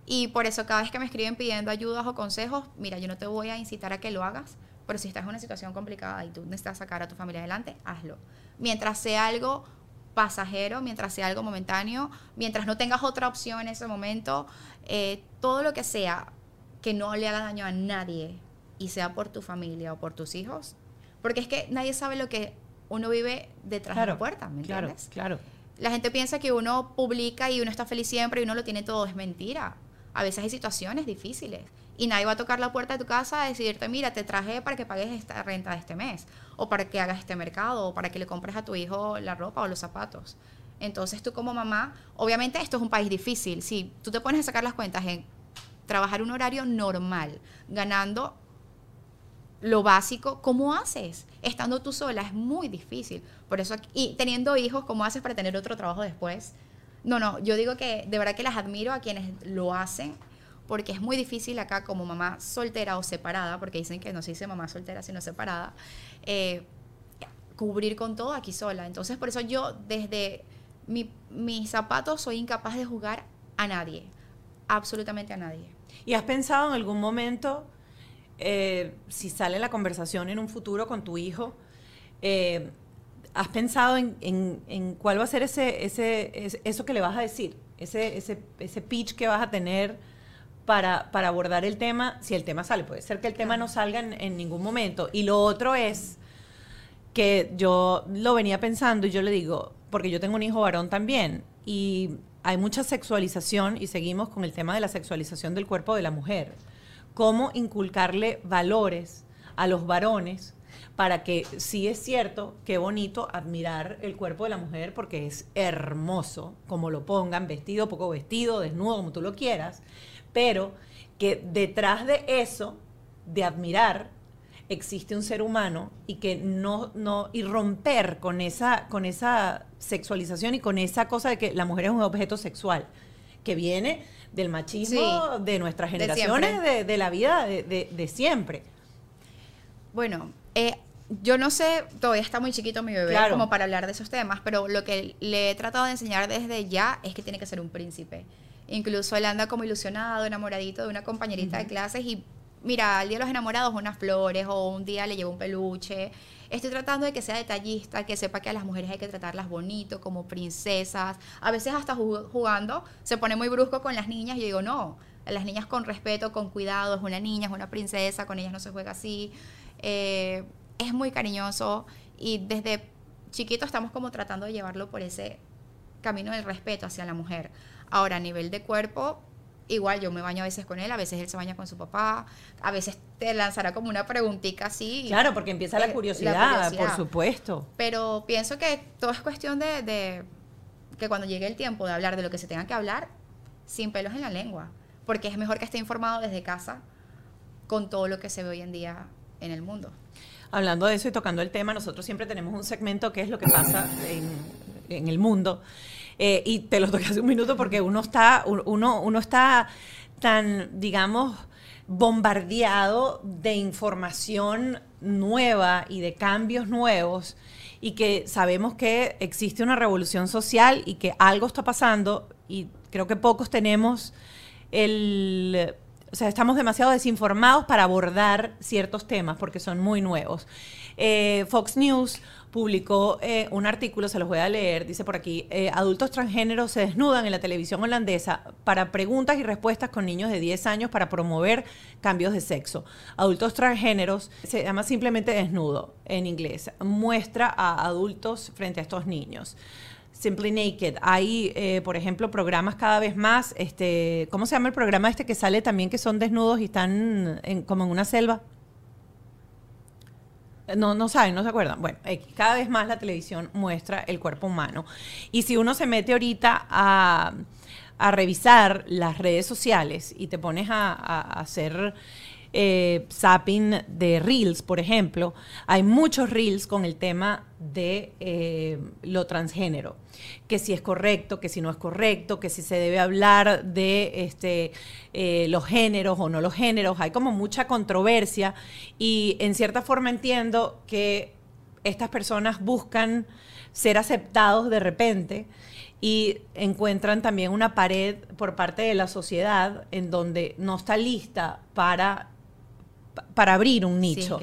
Y por eso cada vez que me escriben pidiendo ayudas o consejos, mira, yo no te voy a incitar a que lo hagas, pero si estás en una situación complicada y tú necesitas sacar a tu familia adelante, hazlo. Mientras sea algo pasajero, mientras sea algo momentáneo, mientras no tengas otra opción en ese momento, eh, todo lo que sea que no le haga daño a nadie y sea por tu familia o por tus hijos, porque es que nadie sabe lo que uno vive detrás de la puerta, ¿me claro, entiendes? claro. La gente piensa que uno publica y uno está feliz siempre y uno lo tiene todo. Es mentira. A veces hay situaciones difíciles y nadie va a tocar la puerta de tu casa a decirte, mira, te traje para que pagues esta renta de este mes o para que hagas este mercado o para que le compres a tu hijo la ropa o los zapatos. Entonces tú como mamá, obviamente esto es un país difícil. Si tú te pones a sacar las cuentas en trabajar un horario normal, ganando lo básico, ¿cómo haces? Estando tú sola es muy difícil. Por eso, y teniendo hijos, ¿cómo haces para tener otro trabajo después? No, no, yo digo que de verdad que las admiro a quienes lo hacen, porque es muy difícil acá como mamá soltera o separada, porque dicen que no se dice mamá soltera, sino separada, eh, cubrir con todo aquí sola. Entonces, por eso yo desde mi- mis zapatos soy incapaz de jugar a nadie, absolutamente a nadie. ¿Y has pensado en algún momento, eh, si sale la conversación en un futuro con tu hijo, eh, has pensado en, en- en cuál va a ser ese, ese, ese- eso que le vas a decir, ese, ese, ese pitch que vas a tener para, para abordar el tema, si el tema sale? Puede ser que el tema no salga en, en ningún momento. Y lo otro es que yo lo venía pensando y yo le digo, porque yo tengo un hijo varón también, y hay mucha sexualización y seguimos con el tema de la sexualización del cuerpo de la mujer. ¿Cómo inculcarle valores a los varones para que sí es cierto, qué bonito admirar el cuerpo de la mujer porque es hermoso, como lo pongan, vestido, poco vestido, desnudo, como tú lo quieras, pero que detrás de eso, de admirar, existe un ser humano y que no, no, y romper con esa, con esa sexualización y con esa cosa de que la mujer es un objeto sexual, que viene del machismo Sí, de nuestras generaciones, de, de la vida de, de- de siempre. Bueno, eh, yo no sé, todavía está muy chiquito mi bebé Claro. como para hablar de esos temas, pero lo que le he tratado de enseñar desde ya es que tiene que ser un príncipe. Incluso él anda como ilusionado, enamoradito de una compañerita de clases y mira, al día de los enamorados unas flores o un día le llevo un peluche. Estoy tratando de que sea detallista, que sepa que a las mujeres hay que tratarlas bonito, como princesas. A veces hasta ju- jugando se pone muy brusco con las niñas y yo digo, no, a las niñas con respeto, con cuidado, es una niña, es una princesa, con ellas no se juega así. Eh, es muy cariñoso y desde chiquito estamos como tratando de llevarlo por ese camino del respeto hacia la mujer. Ahora, a nivel de cuerpo, igual yo me baño a veces con él, a veces él se baña con su papá, a veces te lanzará como una preguntita así. Claro, porque empieza la Eh, curiosidad, la curiosidad. por supuesto. Pero pienso que todo es cuestión de, de que cuando llegue el tiempo de hablar de lo que se tenga que hablar, sin pelos en la lengua. Porque es mejor que esté informado desde casa con todo lo que se ve hoy en día en el mundo. Hablando de eso y tocando el tema, nosotros siempre tenemos un segmento que es lo que pasa en, en el mundo. Eh, y te lo toqué hace un minuto porque uno está, uno, uno está tan, digamos, bombardeado de información nueva y de cambios nuevos y que sabemos que existe una revolución social y que algo está pasando y creo que pocos tenemos el... O sea, estamos demasiado desinformados para abordar ciertos temas porque son muy nuevos. Eh, Fox News publicó eh, un artículo, se los voy a leer, dice por aquí, eh, adultos transgéneros se desnudan en la televisión holandesa para preguntas y respuestas con niños de 10 años para promover cambios de sexo. Adultos transgéneros se llama simplemente desnudo en inglés, muestra a adultos frente a estos niños. Simply Naked. Hay, eh, por ejemplo, programas cada vez más. Este, ¿Cómo se llama el programa este que sale también que son desnudos y están como en una selva? No, no saben, no se acuerdan. Bueno, cada vez más la televisión muestra el cuerpo humano. Y si uno se mete ahorita a, a revisar las redes sociales y te pones a- a hacer eh, de reels, por ejemplo, hay muchos reels con el tema de eh, lo transgénero, que si es correcto, que si no es correcto, que si se debe hablar de este, eh, los géneros o no los géneros, hay como mucha controversia y en cierta forma entiendo que estas personas buscan ser aceptados de repente y encuentran también una pared por parte de la sociedad en donde no está lista para para abrir un nicho.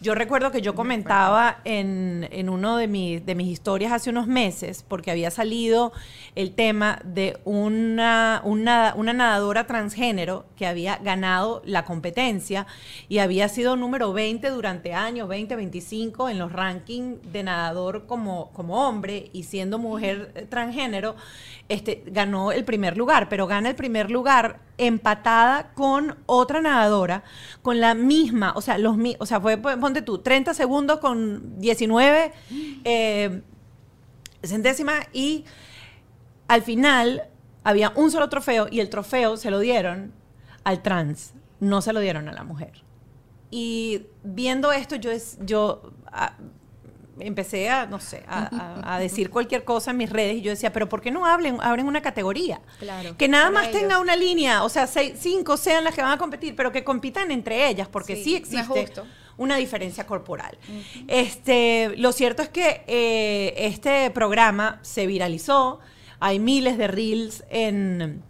yo recuerdo que yo comentaba en, en uno de, mis de mis historias hace unos meses, porque había salido el tema de una, una, una nadadora transgénero que había ganado la competencia y había sido número 20 durante años, 20, 25 en los rankings de nadador como, como hombre y siendo mujer eh, transgénero, este, ganó el primer lugar, pero gana el primer lugar empatada con otra nadadora con la misma, o sea, los o sea, fue, ponte tú, 30 segundos con 19 eh, centésimas y al final había un solo trofeo y el trofeo se lo dieron al trans, no se lo dieron a la mujer. Y viendo esto, yo, es, yo ah, empecé a, no sé, a, a- a decir cualquier cosa en mis redes y yo decía, pero ¿por qué no hablen, abren una categoría? Claro, Que nada más tenga una línea, o sea, seis, cinco sean las que van a competir, pero que compitan entre ellas, porque sí, existe una diferencia corporal. Este, lo cierto es que eh, este programa se viralizó, hay miles de reels en,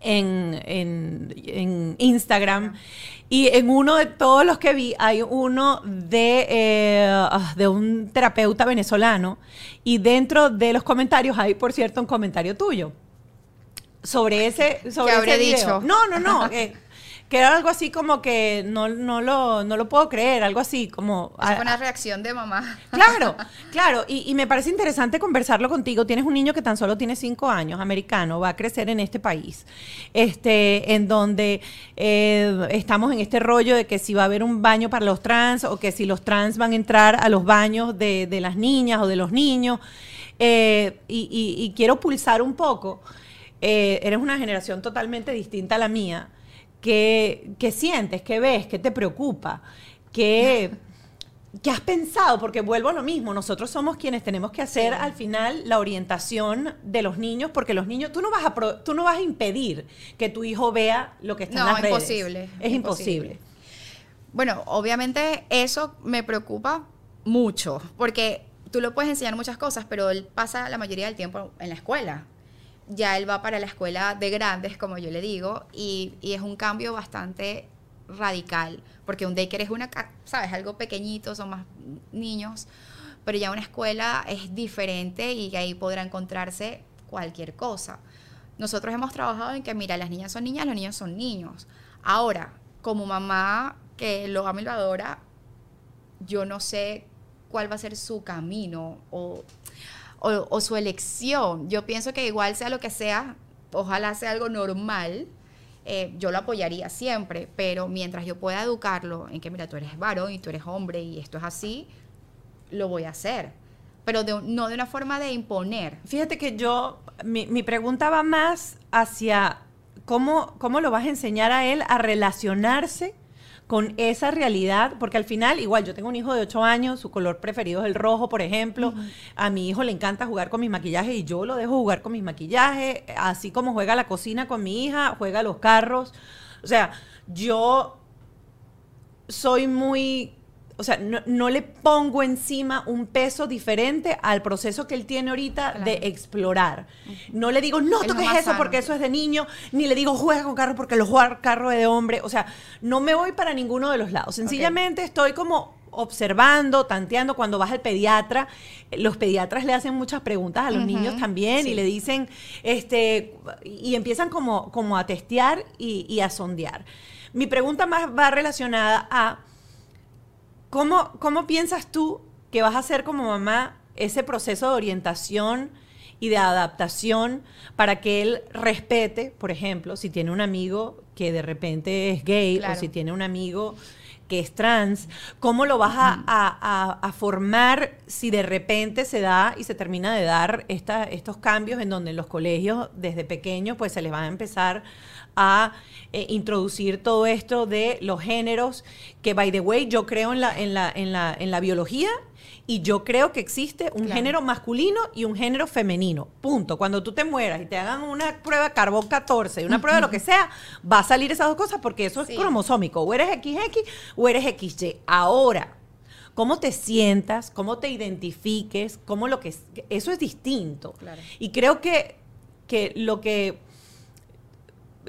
en, en- en Instagram. Y en uno de todos los que vi hay uno de, eh, ah, de un terapeuta venezolano. Y dentro de los comentarios hay, por cierto, un comentario tuyo sobre ese, sobre habré ese video. dicho? No, no, no. que, que era algo así como que no, no, lo, no lo puedo creer, algo así como... A- fue una reacción de mamá. Claro, claro, y, y me parece interesante conversarlo contigo. Tienes un niño que tan solo tiene cinco años, americano, va a crecer en este país, este, en donde eh, estamos en este rollo de que si va a haber un baño para los trans o que si los trans van a entrar a los baños de, de las niñas o de los niños. Eh, y, y- y quiero pulsar un poco. Eh, eres una generación totalmente distinta a la mía. ¿Qué, qué sientes? ¿Qué ves? ¿Qué te preocupa? ¿Qué, ¿Qué has pensado? Porque vuelvo a lo mismo, nosotros somos quienes tenemos que hacer al final la orientación de los niños, porque los niños, tú no vas a, pro- tú no vas a impedir que tu hijo vea lo que está en No, las redes. imposible, Es imposible. imposible. Bueno, obviamente eso me preocupa mucho, porque tú lo puedes enseñar muchas cosas, pero él pasa la mayoría del tiempo en la escuela. Ya él va para la escuela de grandes, como yo le digo, y, y es un cambio bastante radical, porque un daycare es una, ¿sabes? Algo pequeñito, son más niños, pero ya una escuela es diferente y ahí podrá encontrarse cualquier cosa. Nosotros hemos trabajado en que, mira, las niñas son niñas, los niños son niños. Ahora, como mamá que lo ama y lo adora, yo no sé cuál va a ser su camino o, o- su elección. Yo pienso que igual sea lo que sea, ojalá sea algo normal, eh, yo lo apoyaría siempre, pero mientras yo pueda educarlo en que, mira, tú eres varón y tú eres hombre y esto es así, lo voy a hacer. Pero de- no de una forma de imponer. Fíjate que yo, mi, mi pregunta va más hacia cómo, cómo lo vas a enseñar a él a relacionarse con esa realidad, porque al final, igual, yo tengo un hijo de 8 años, su color preferido es el rojo, por ejemplo, a mi hijo le encanta jugar con mis maquillajes y yo lo dejo jugar con mis maquillajes, así como juega la cocina con mi hija, juega los carros, o sea, yo soy muy, o sea, no, no le pongo encima un peso diferente al proceso que él tiene ahorita Claro. de explorar. No le digo, no Es toques más eso sano. porque eso es de niño, ni le digo, juega con carro porque lo juega carro es de hombre. O sea, no me voy para ninguno de los lados. Sencillamente estoy como observando, tanteando, cuando vas al pediatra, los pediatras le hacen muchas preguntas a los niños también y le dicen, este, y empiezan como, como a testear y, y a sondear. Mi pregunta más va relacionada a ¿Cómo, ¿Cómo piensas tú que vas a hacer como mamá ese proceso de orientación y de adaptación para que él respete, por ejemplo, si tiene un amigo que de repente es gay o si tiene un amigo que es trans, ¿cómo lo vas a, a- a- a formar si de repente se da y se termina de dar esta- estos cambios en donde en los colegios desde pequeños pues se les va a empezar a eh, introducir todo esto de los géneros, que by the way yo creo en la, en la, en la, en la biología y yo creo que existe un Claro. género masculino y un género femenino. Punto. Cuando tú te mueras y te hagan una prueba carbón 14 y una prueba de lo que sea, va a salir esas dos cosas porque eso Sí. es cromosómico. O eres XX o eres XY. Ahora, cómo te sientas, cómo te identifiques, cómo lo que es- eso es distinto. Claro. Y creo que, que lo que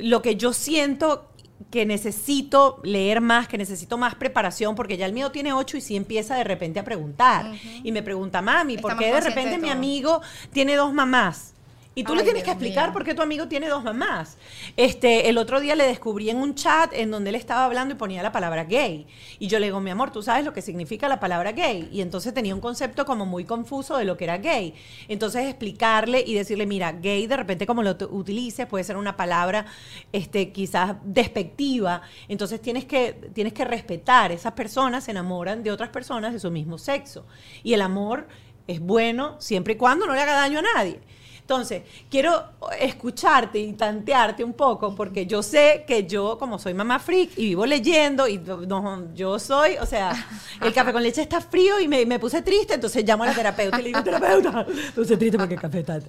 lo que yo siento que necesito leer más, que necesito más preparación, porque ya el mío tiene ocho y sí empieza de repente a preguntar. Y me pregunta, mami, ¿por qué de repente de mi amigo tiene dos mamás? Y tú le Ay, tienes que explicar mío. por qué tu amigo tiene dos mamás. Este, el otro día le descubrí en un chat en donde él estaba hablando y ponía la palabra gay. Y yo le digo, mi amor, tú sabes lo que significa la palabra gay. Y entonces tenía un concepto como muy confuso de lo que era gay. Entonces explicarle y decirle, mira, gay de repente como lo utilices puede ser una palabra este, quizás despectiva. Entonces tienes que, tienes que respetar. Esas personas se enamoran de otras personas de su mismo sexo. Y el amor es bueno siempre y cuando no le haga daño a nadie. Entonces, quiero escucharte y tantearte un poco, porque yo sé que yo, como soy mamá freak y vivo leyendo, y no, yo soy, o sea, el café con leche está frío y me, me puse triste, entonces llamo a la terapeuta y le digo, terapeuta, puse triste porque el café está...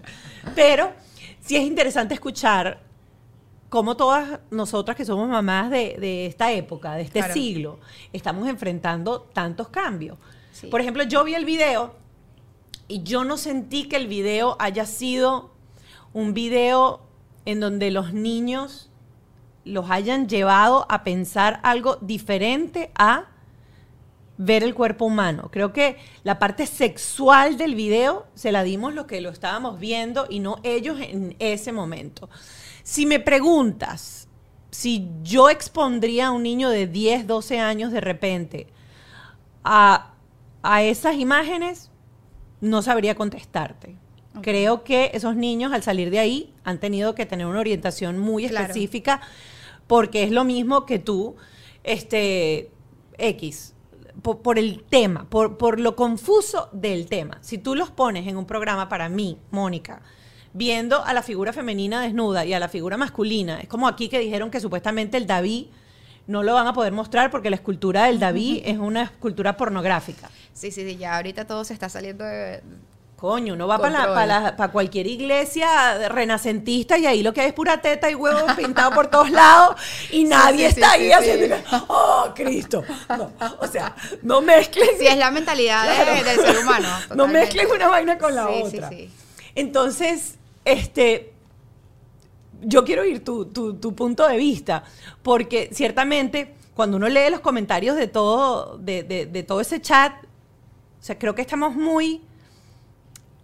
Pero sí es interesante escuchar cómo todas nosotras que somos mamás de, de esta época, de este Claro. siglo, estamos enfrentando tantos cambios. Sí. Por ejemplo, yo vi el video y yo no sentí que el video haya sido un video en donde los niños los hayan llevado a pensar algo diferente a ver el cuerpo humano. Creo que la parte sexual del video se la dimos los que lo estábamos viendo y no ellos en ese momento. Si me preguntas si yo expondría a un niño de 10, 12 años de repente a, a esas imágenes, no sabría contestarte. Creo que esos niños al salir de ahí han tenido que tener una orientación muy Claro. específica porque es lo mismo que tú, este, X, por, por el tema, por, por lo confuso del tema. Si tú los pones en un programa para mí, Mónica, viendo a la figura femenina desnuda y a la figura masculina, es como aquí que dijeron que supuestamente el David no lo van a poder mostrar porque la escultura del David es una escultura pornográfica. Sí, sí, sí, ya ahorita todo se está saliendo de... Coño, uno va para Control. cualquier iglesia renacentista y ahí lo que hay es pura teta y huevo pintado por todos lados y nadie sí, sí, está sí, ahí haciendo, ¡oh, Cristo! No, o sea, no mezclen, Sí, es la mentalidad de- del ser humano. no totalmente. mezclen una vaina con la otra. Sí, sí, Entonces, este, yo quiero oír tu, tu- tu punto de vista, porque ciertamente cuando uno lee los comentarios de todo, de, de- de todo ese chat, o sea, creo que estamos muy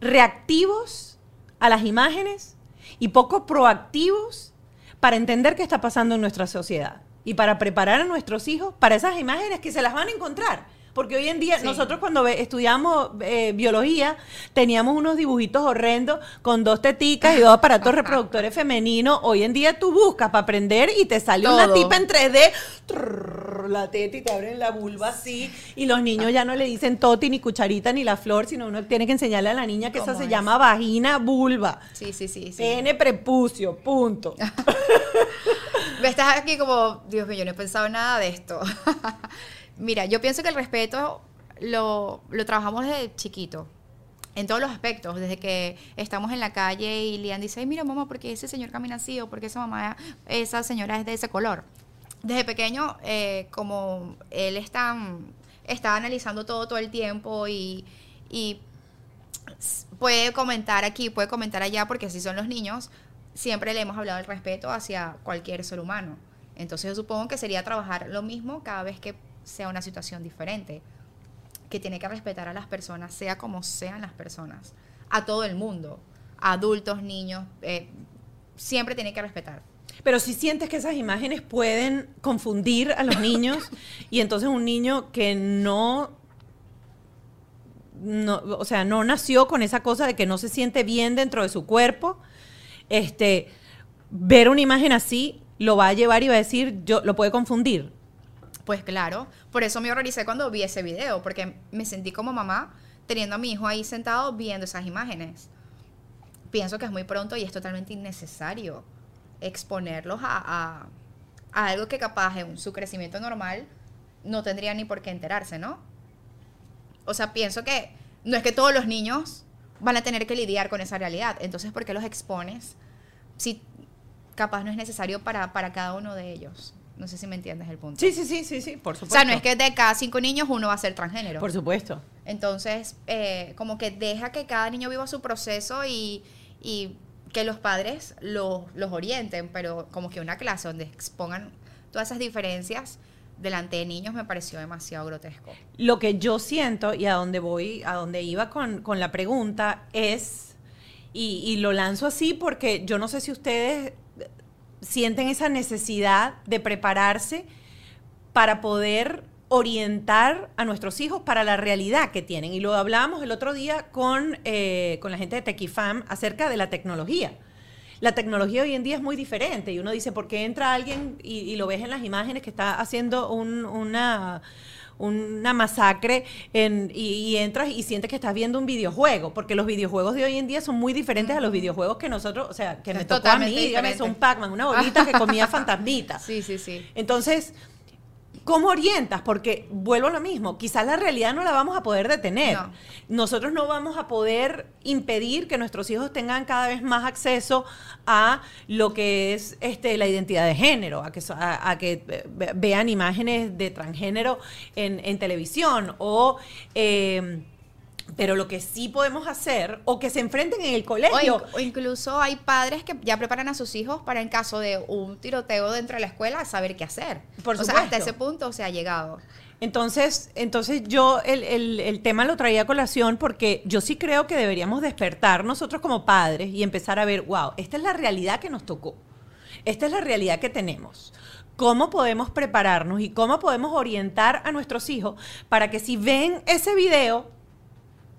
reactivos a las imágenes y poco proactivos para entender qué está pasando en nuestra sociedad y para preparar a nuestros hijos para esas imágenes que se las van a encontrar. Porque hoy en día, Sí. nosotros cuando estudiamos eh, biología, teníamos unos dibujitos horrendos con dos teticas y dos aparatos reproductores femeninos. Hoy en día tú buscas para aprender y te sale una tipa en 3D, trrr, la teta y te abren la vulva así. Y los niños ya no le dicen toti, ni cucharita, ni la flor, sino uno tiene que enseñarle a la niña que esa ¿Cómo se es? llama vagina, vulva. Sí, sí, sí. sí. Pene, prepucio, punto. Me estás aquí como, Dios mío, yo no he pensado nada de esto. Mira, yo pienso que el respeto lo, lo trabajamos desde chiquito. En todos los aspectos, desde que estamos en la calle y Lian dice, ay, mira mamá, ¿por qué ese señor camina así? ¿O por qué esa mamá, esa señora es de ese color? Desde pequeño, eh, como él está, está analizando todo todo el tiempo y, y puede comentar aquí, puede comentar allá, porque así son los niños, siempre le hemos hablado del respeto hacia cualquier ser humano. Entonces yo supongo que sería trabajar lo mismo cada vez que sea una situación diferente, que tiene que respetar a las personas, sea como sean las personas, a todo el mundo, adultos, niños, eh, siempre tiene que respetar. Pero si sientes que esas imágenes pueden confundir a los niños y entonces un niño que no, no, o sea, no nació con esa cosa de que no se siente bien dentro de su cuerpo, este, ver una imagen así lo va a llevar y va a decir, yo lo puede confundir. Pues claro, por eso me horroricé cuando vi ese video, porque me sentí como mamá teniendo a mi hijo ahí sentado viendo esas imágenes. Pienso que es muy pronto y es totalmente innecesario exponerlos a, algo que capaz en su crecimiento normal no tendría ni por qué enterarse, ¿no? O sea, pienso que no es que todos los niños van a tener que lidiar con esa realidad. Entonces, ¿por qué los expones si capaz no es necesario para cada uno de ellos? No sé si me entiendes el punto. Sí, sí, sí, sí, sí, por O supuesto. sea, no es que de cada cinco niños uno va a ser transgénero. Por supuesto. Entonces, eh, como que deja que cada niño viva su proceso y, y que los padres los, los orienten, pero como que una clase donde expongan todas esas diferencias delante de niños me pareció demasiado grotesco. Lo que yo siento y a donde voy, a donde iba con, con la pregunta es, y, y lo lanzo así porque yo no sé si ustedes sienten esa necesidad de prepararse para poder orientar a nuestros hijos para la realidad que tienen. Y lo hablábamos el otro día con, eh, con la gente de Techifam acerca de la tecnología. La tecnología hoy en día es muy diferente y uno dice, ¿por qué entra alguien y, y lo ves en las imágenes que está haciendo un- una, una masacre en- y, y entras y sientes que estás viendo un videojuego? Porque los videojuegos de hoy en día son muy diferentes a los videojuegos que nosotros, o sea, que Es me tocó a mí, dígame, son Pac-Man, una bolita que comía fantasmita. Sí, sí, sí. Entonces, ¿cómo orientas? Porque vuelvo a lo mismo, quizás la realidad no la vamos a poder detener. No. Nosotros no vamos a poder impedir que nuestros hijos tengan cada vez más acceso a lo que es este, la identidad de género, a que, a, a que eh, ve- vean imágenes de transgénero en, en televisión o... eh, pero lo que sí podemos hacer, o que se enfrenten en el colegio, o incluso hay padres que ya preparan a sus hijos para en caso de un tiroteo dentro de la escuela saber qué hacer. Por o sea, hasta ese punto se ha llegado. Entonces, entonces yo el, el- el tema lo traía a colación porque yo sí creo que deberíamos despertar nosotros como padres y empezar a ver, wow, esta es la realidad que nos tocó. Esta es la realidad que tenemos. ¿Cómo podemos prepararnos y cómo podemos orientar a nuestros hijos para que si ven ese video,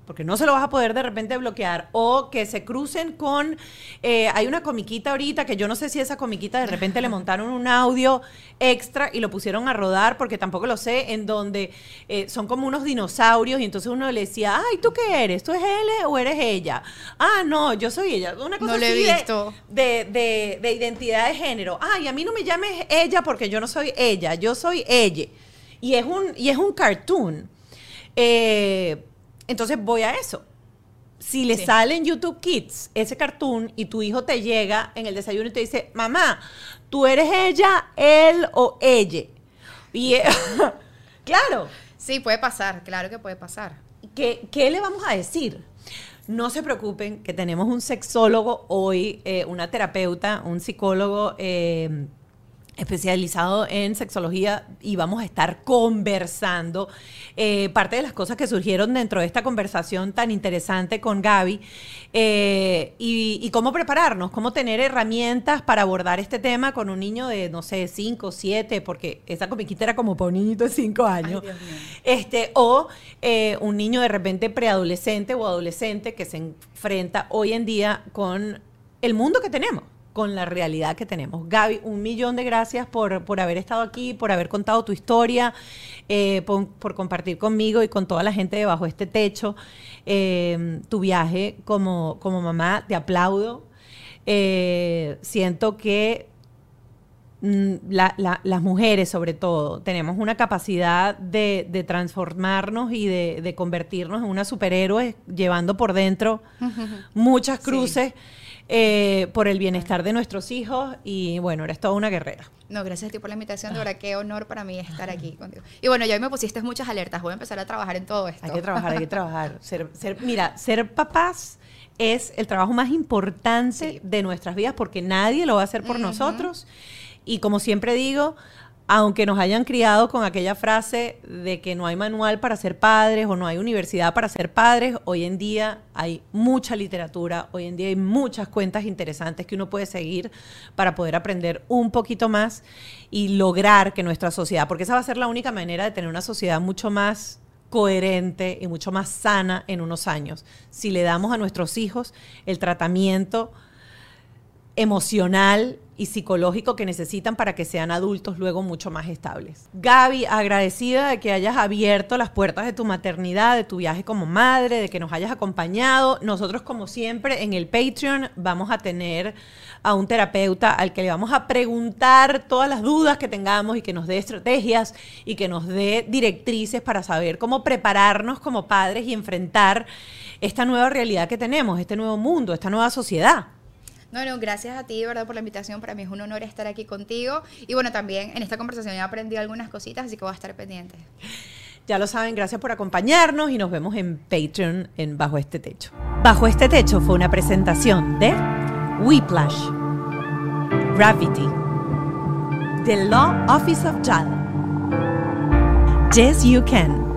porque no se lo vas a poder de repente bloquear, o que se crucen con, eh, hay una comiquita ahorita que yo no sé si esa comiquita de repente le montaron un audio extra y lo pusieron a rodar, porque tampoco lo sé, en donde eh, son como unos dinosaurios y entonces uno le decía, ay, ¿tú qué eres? ¿Tú eres él o eres ella? Ah, no, yo soy ella. Una cosa No he de- visto. De, de- de identidad de género. Ay, a mí no me llames ella porque yo no soy ella, yo soy ella. Y es un, y es un cartoon. Eh, entonces voy a eso. Si le Sí. sale en YouTube Kids ese cartoon y tu hijo te llega en el desayuno y te dice, mamá, tú eres ella, él o ella. Y eh, claro, Sí, puede pasar, claro que puede pasar. ¿qué, qué le vamos a decir? No se preocupen que tenemos un sexólogo hoy, eh, una terapeuta, un psicólogo eh, especializado en sexología y vamos a estar conversando. Eh, parte de las cosas que surgieron dentro de esta conversación tan interesante con Gaby eh, y, y cómo prepararnos, cómo tener herramientas para abordar este tema con un niño de, no sé, 5, 7, porque esa comiquita era como para un niñito de 5 años. este, o eh, un niño de repente preadolescente o adolescente que se enfrenta hoy en día con el mundo que tenemos con la realidad que tenemos. Gaby, un millón de gracias por, por haber estado aquí, por haber contado tu historia, eh, por, por compartir conmigo y con toda la gente debajo este techo eh, tu viaje como, como mamá. Te aplaudo. Eh, siento que mm, la- la- las mujeres, sobre todo, tenemos una capacidad de, de transformarnos y de, de convertirnos en unas superhéroes, llevando por dentro muchas cruces eh, por el bienestar de nuestros hijos. Y bueno, eres toda una guerrera. No, gracias a ti por la invitación. De verdad, qué honor para mí estar aquí contigo. Y bueno, ya hoy me pusiste muchas alertas. Voy a empezar a trabajar en todo esto. Hay que trabajar, hay que trabajar. Ser, ser, mira, ser papás es el trabajo más importante Sí. de nuestras vidas porque nadie lo va a hacer por nosotros. Y como siempre digo, aunque nos hayan criado con aquella frase de que no hay manual para ser padres o no hay universidad para ser padres, hoy en día hay mucha literatura, hoy en día hay muchas cuentas interesantes que uno puede seguir para poder aprender un poquito más y lograr que nuestra sociedad, porque esa va a ser la única manera de tener una sociedad mucho más coherente y mucho más sana en unos años. Si le damos a nuestros hijos el tratamiento emocional y psicológico que necesitan para que sean adultos luego mucho más estables. Gaby, agradecida de que hayas abierto las puertas de tu maternidad, de tu viaje como madre, de que nos hayas acompañado. Nosotros, como siempre, en el Patreon vamos a tener a un terapeuta al que le vamos a preguntar todas las dudas que tengamos y que nos dé estrategias y que nos dé directrices para saber cómo prepararnos como padres y enfrentar esta nueva realidad que tenemos, este nuevo mundo, esta nueva sociedad. No, no, gracias a ti, de verdad, por la invitación. Para mí es un honor estar aquí contigo. Y bueno, también en esta conversación he aprendido algunas cositas, así que voy a estar pendiente. Ya lo saben, gracias por acompañarnos y nos vemos en Patreon en Bajo este Techo. Bajo este Techo fue una presentación de Whiplash, Gravity, The Law Office of JAL, Yes You Can,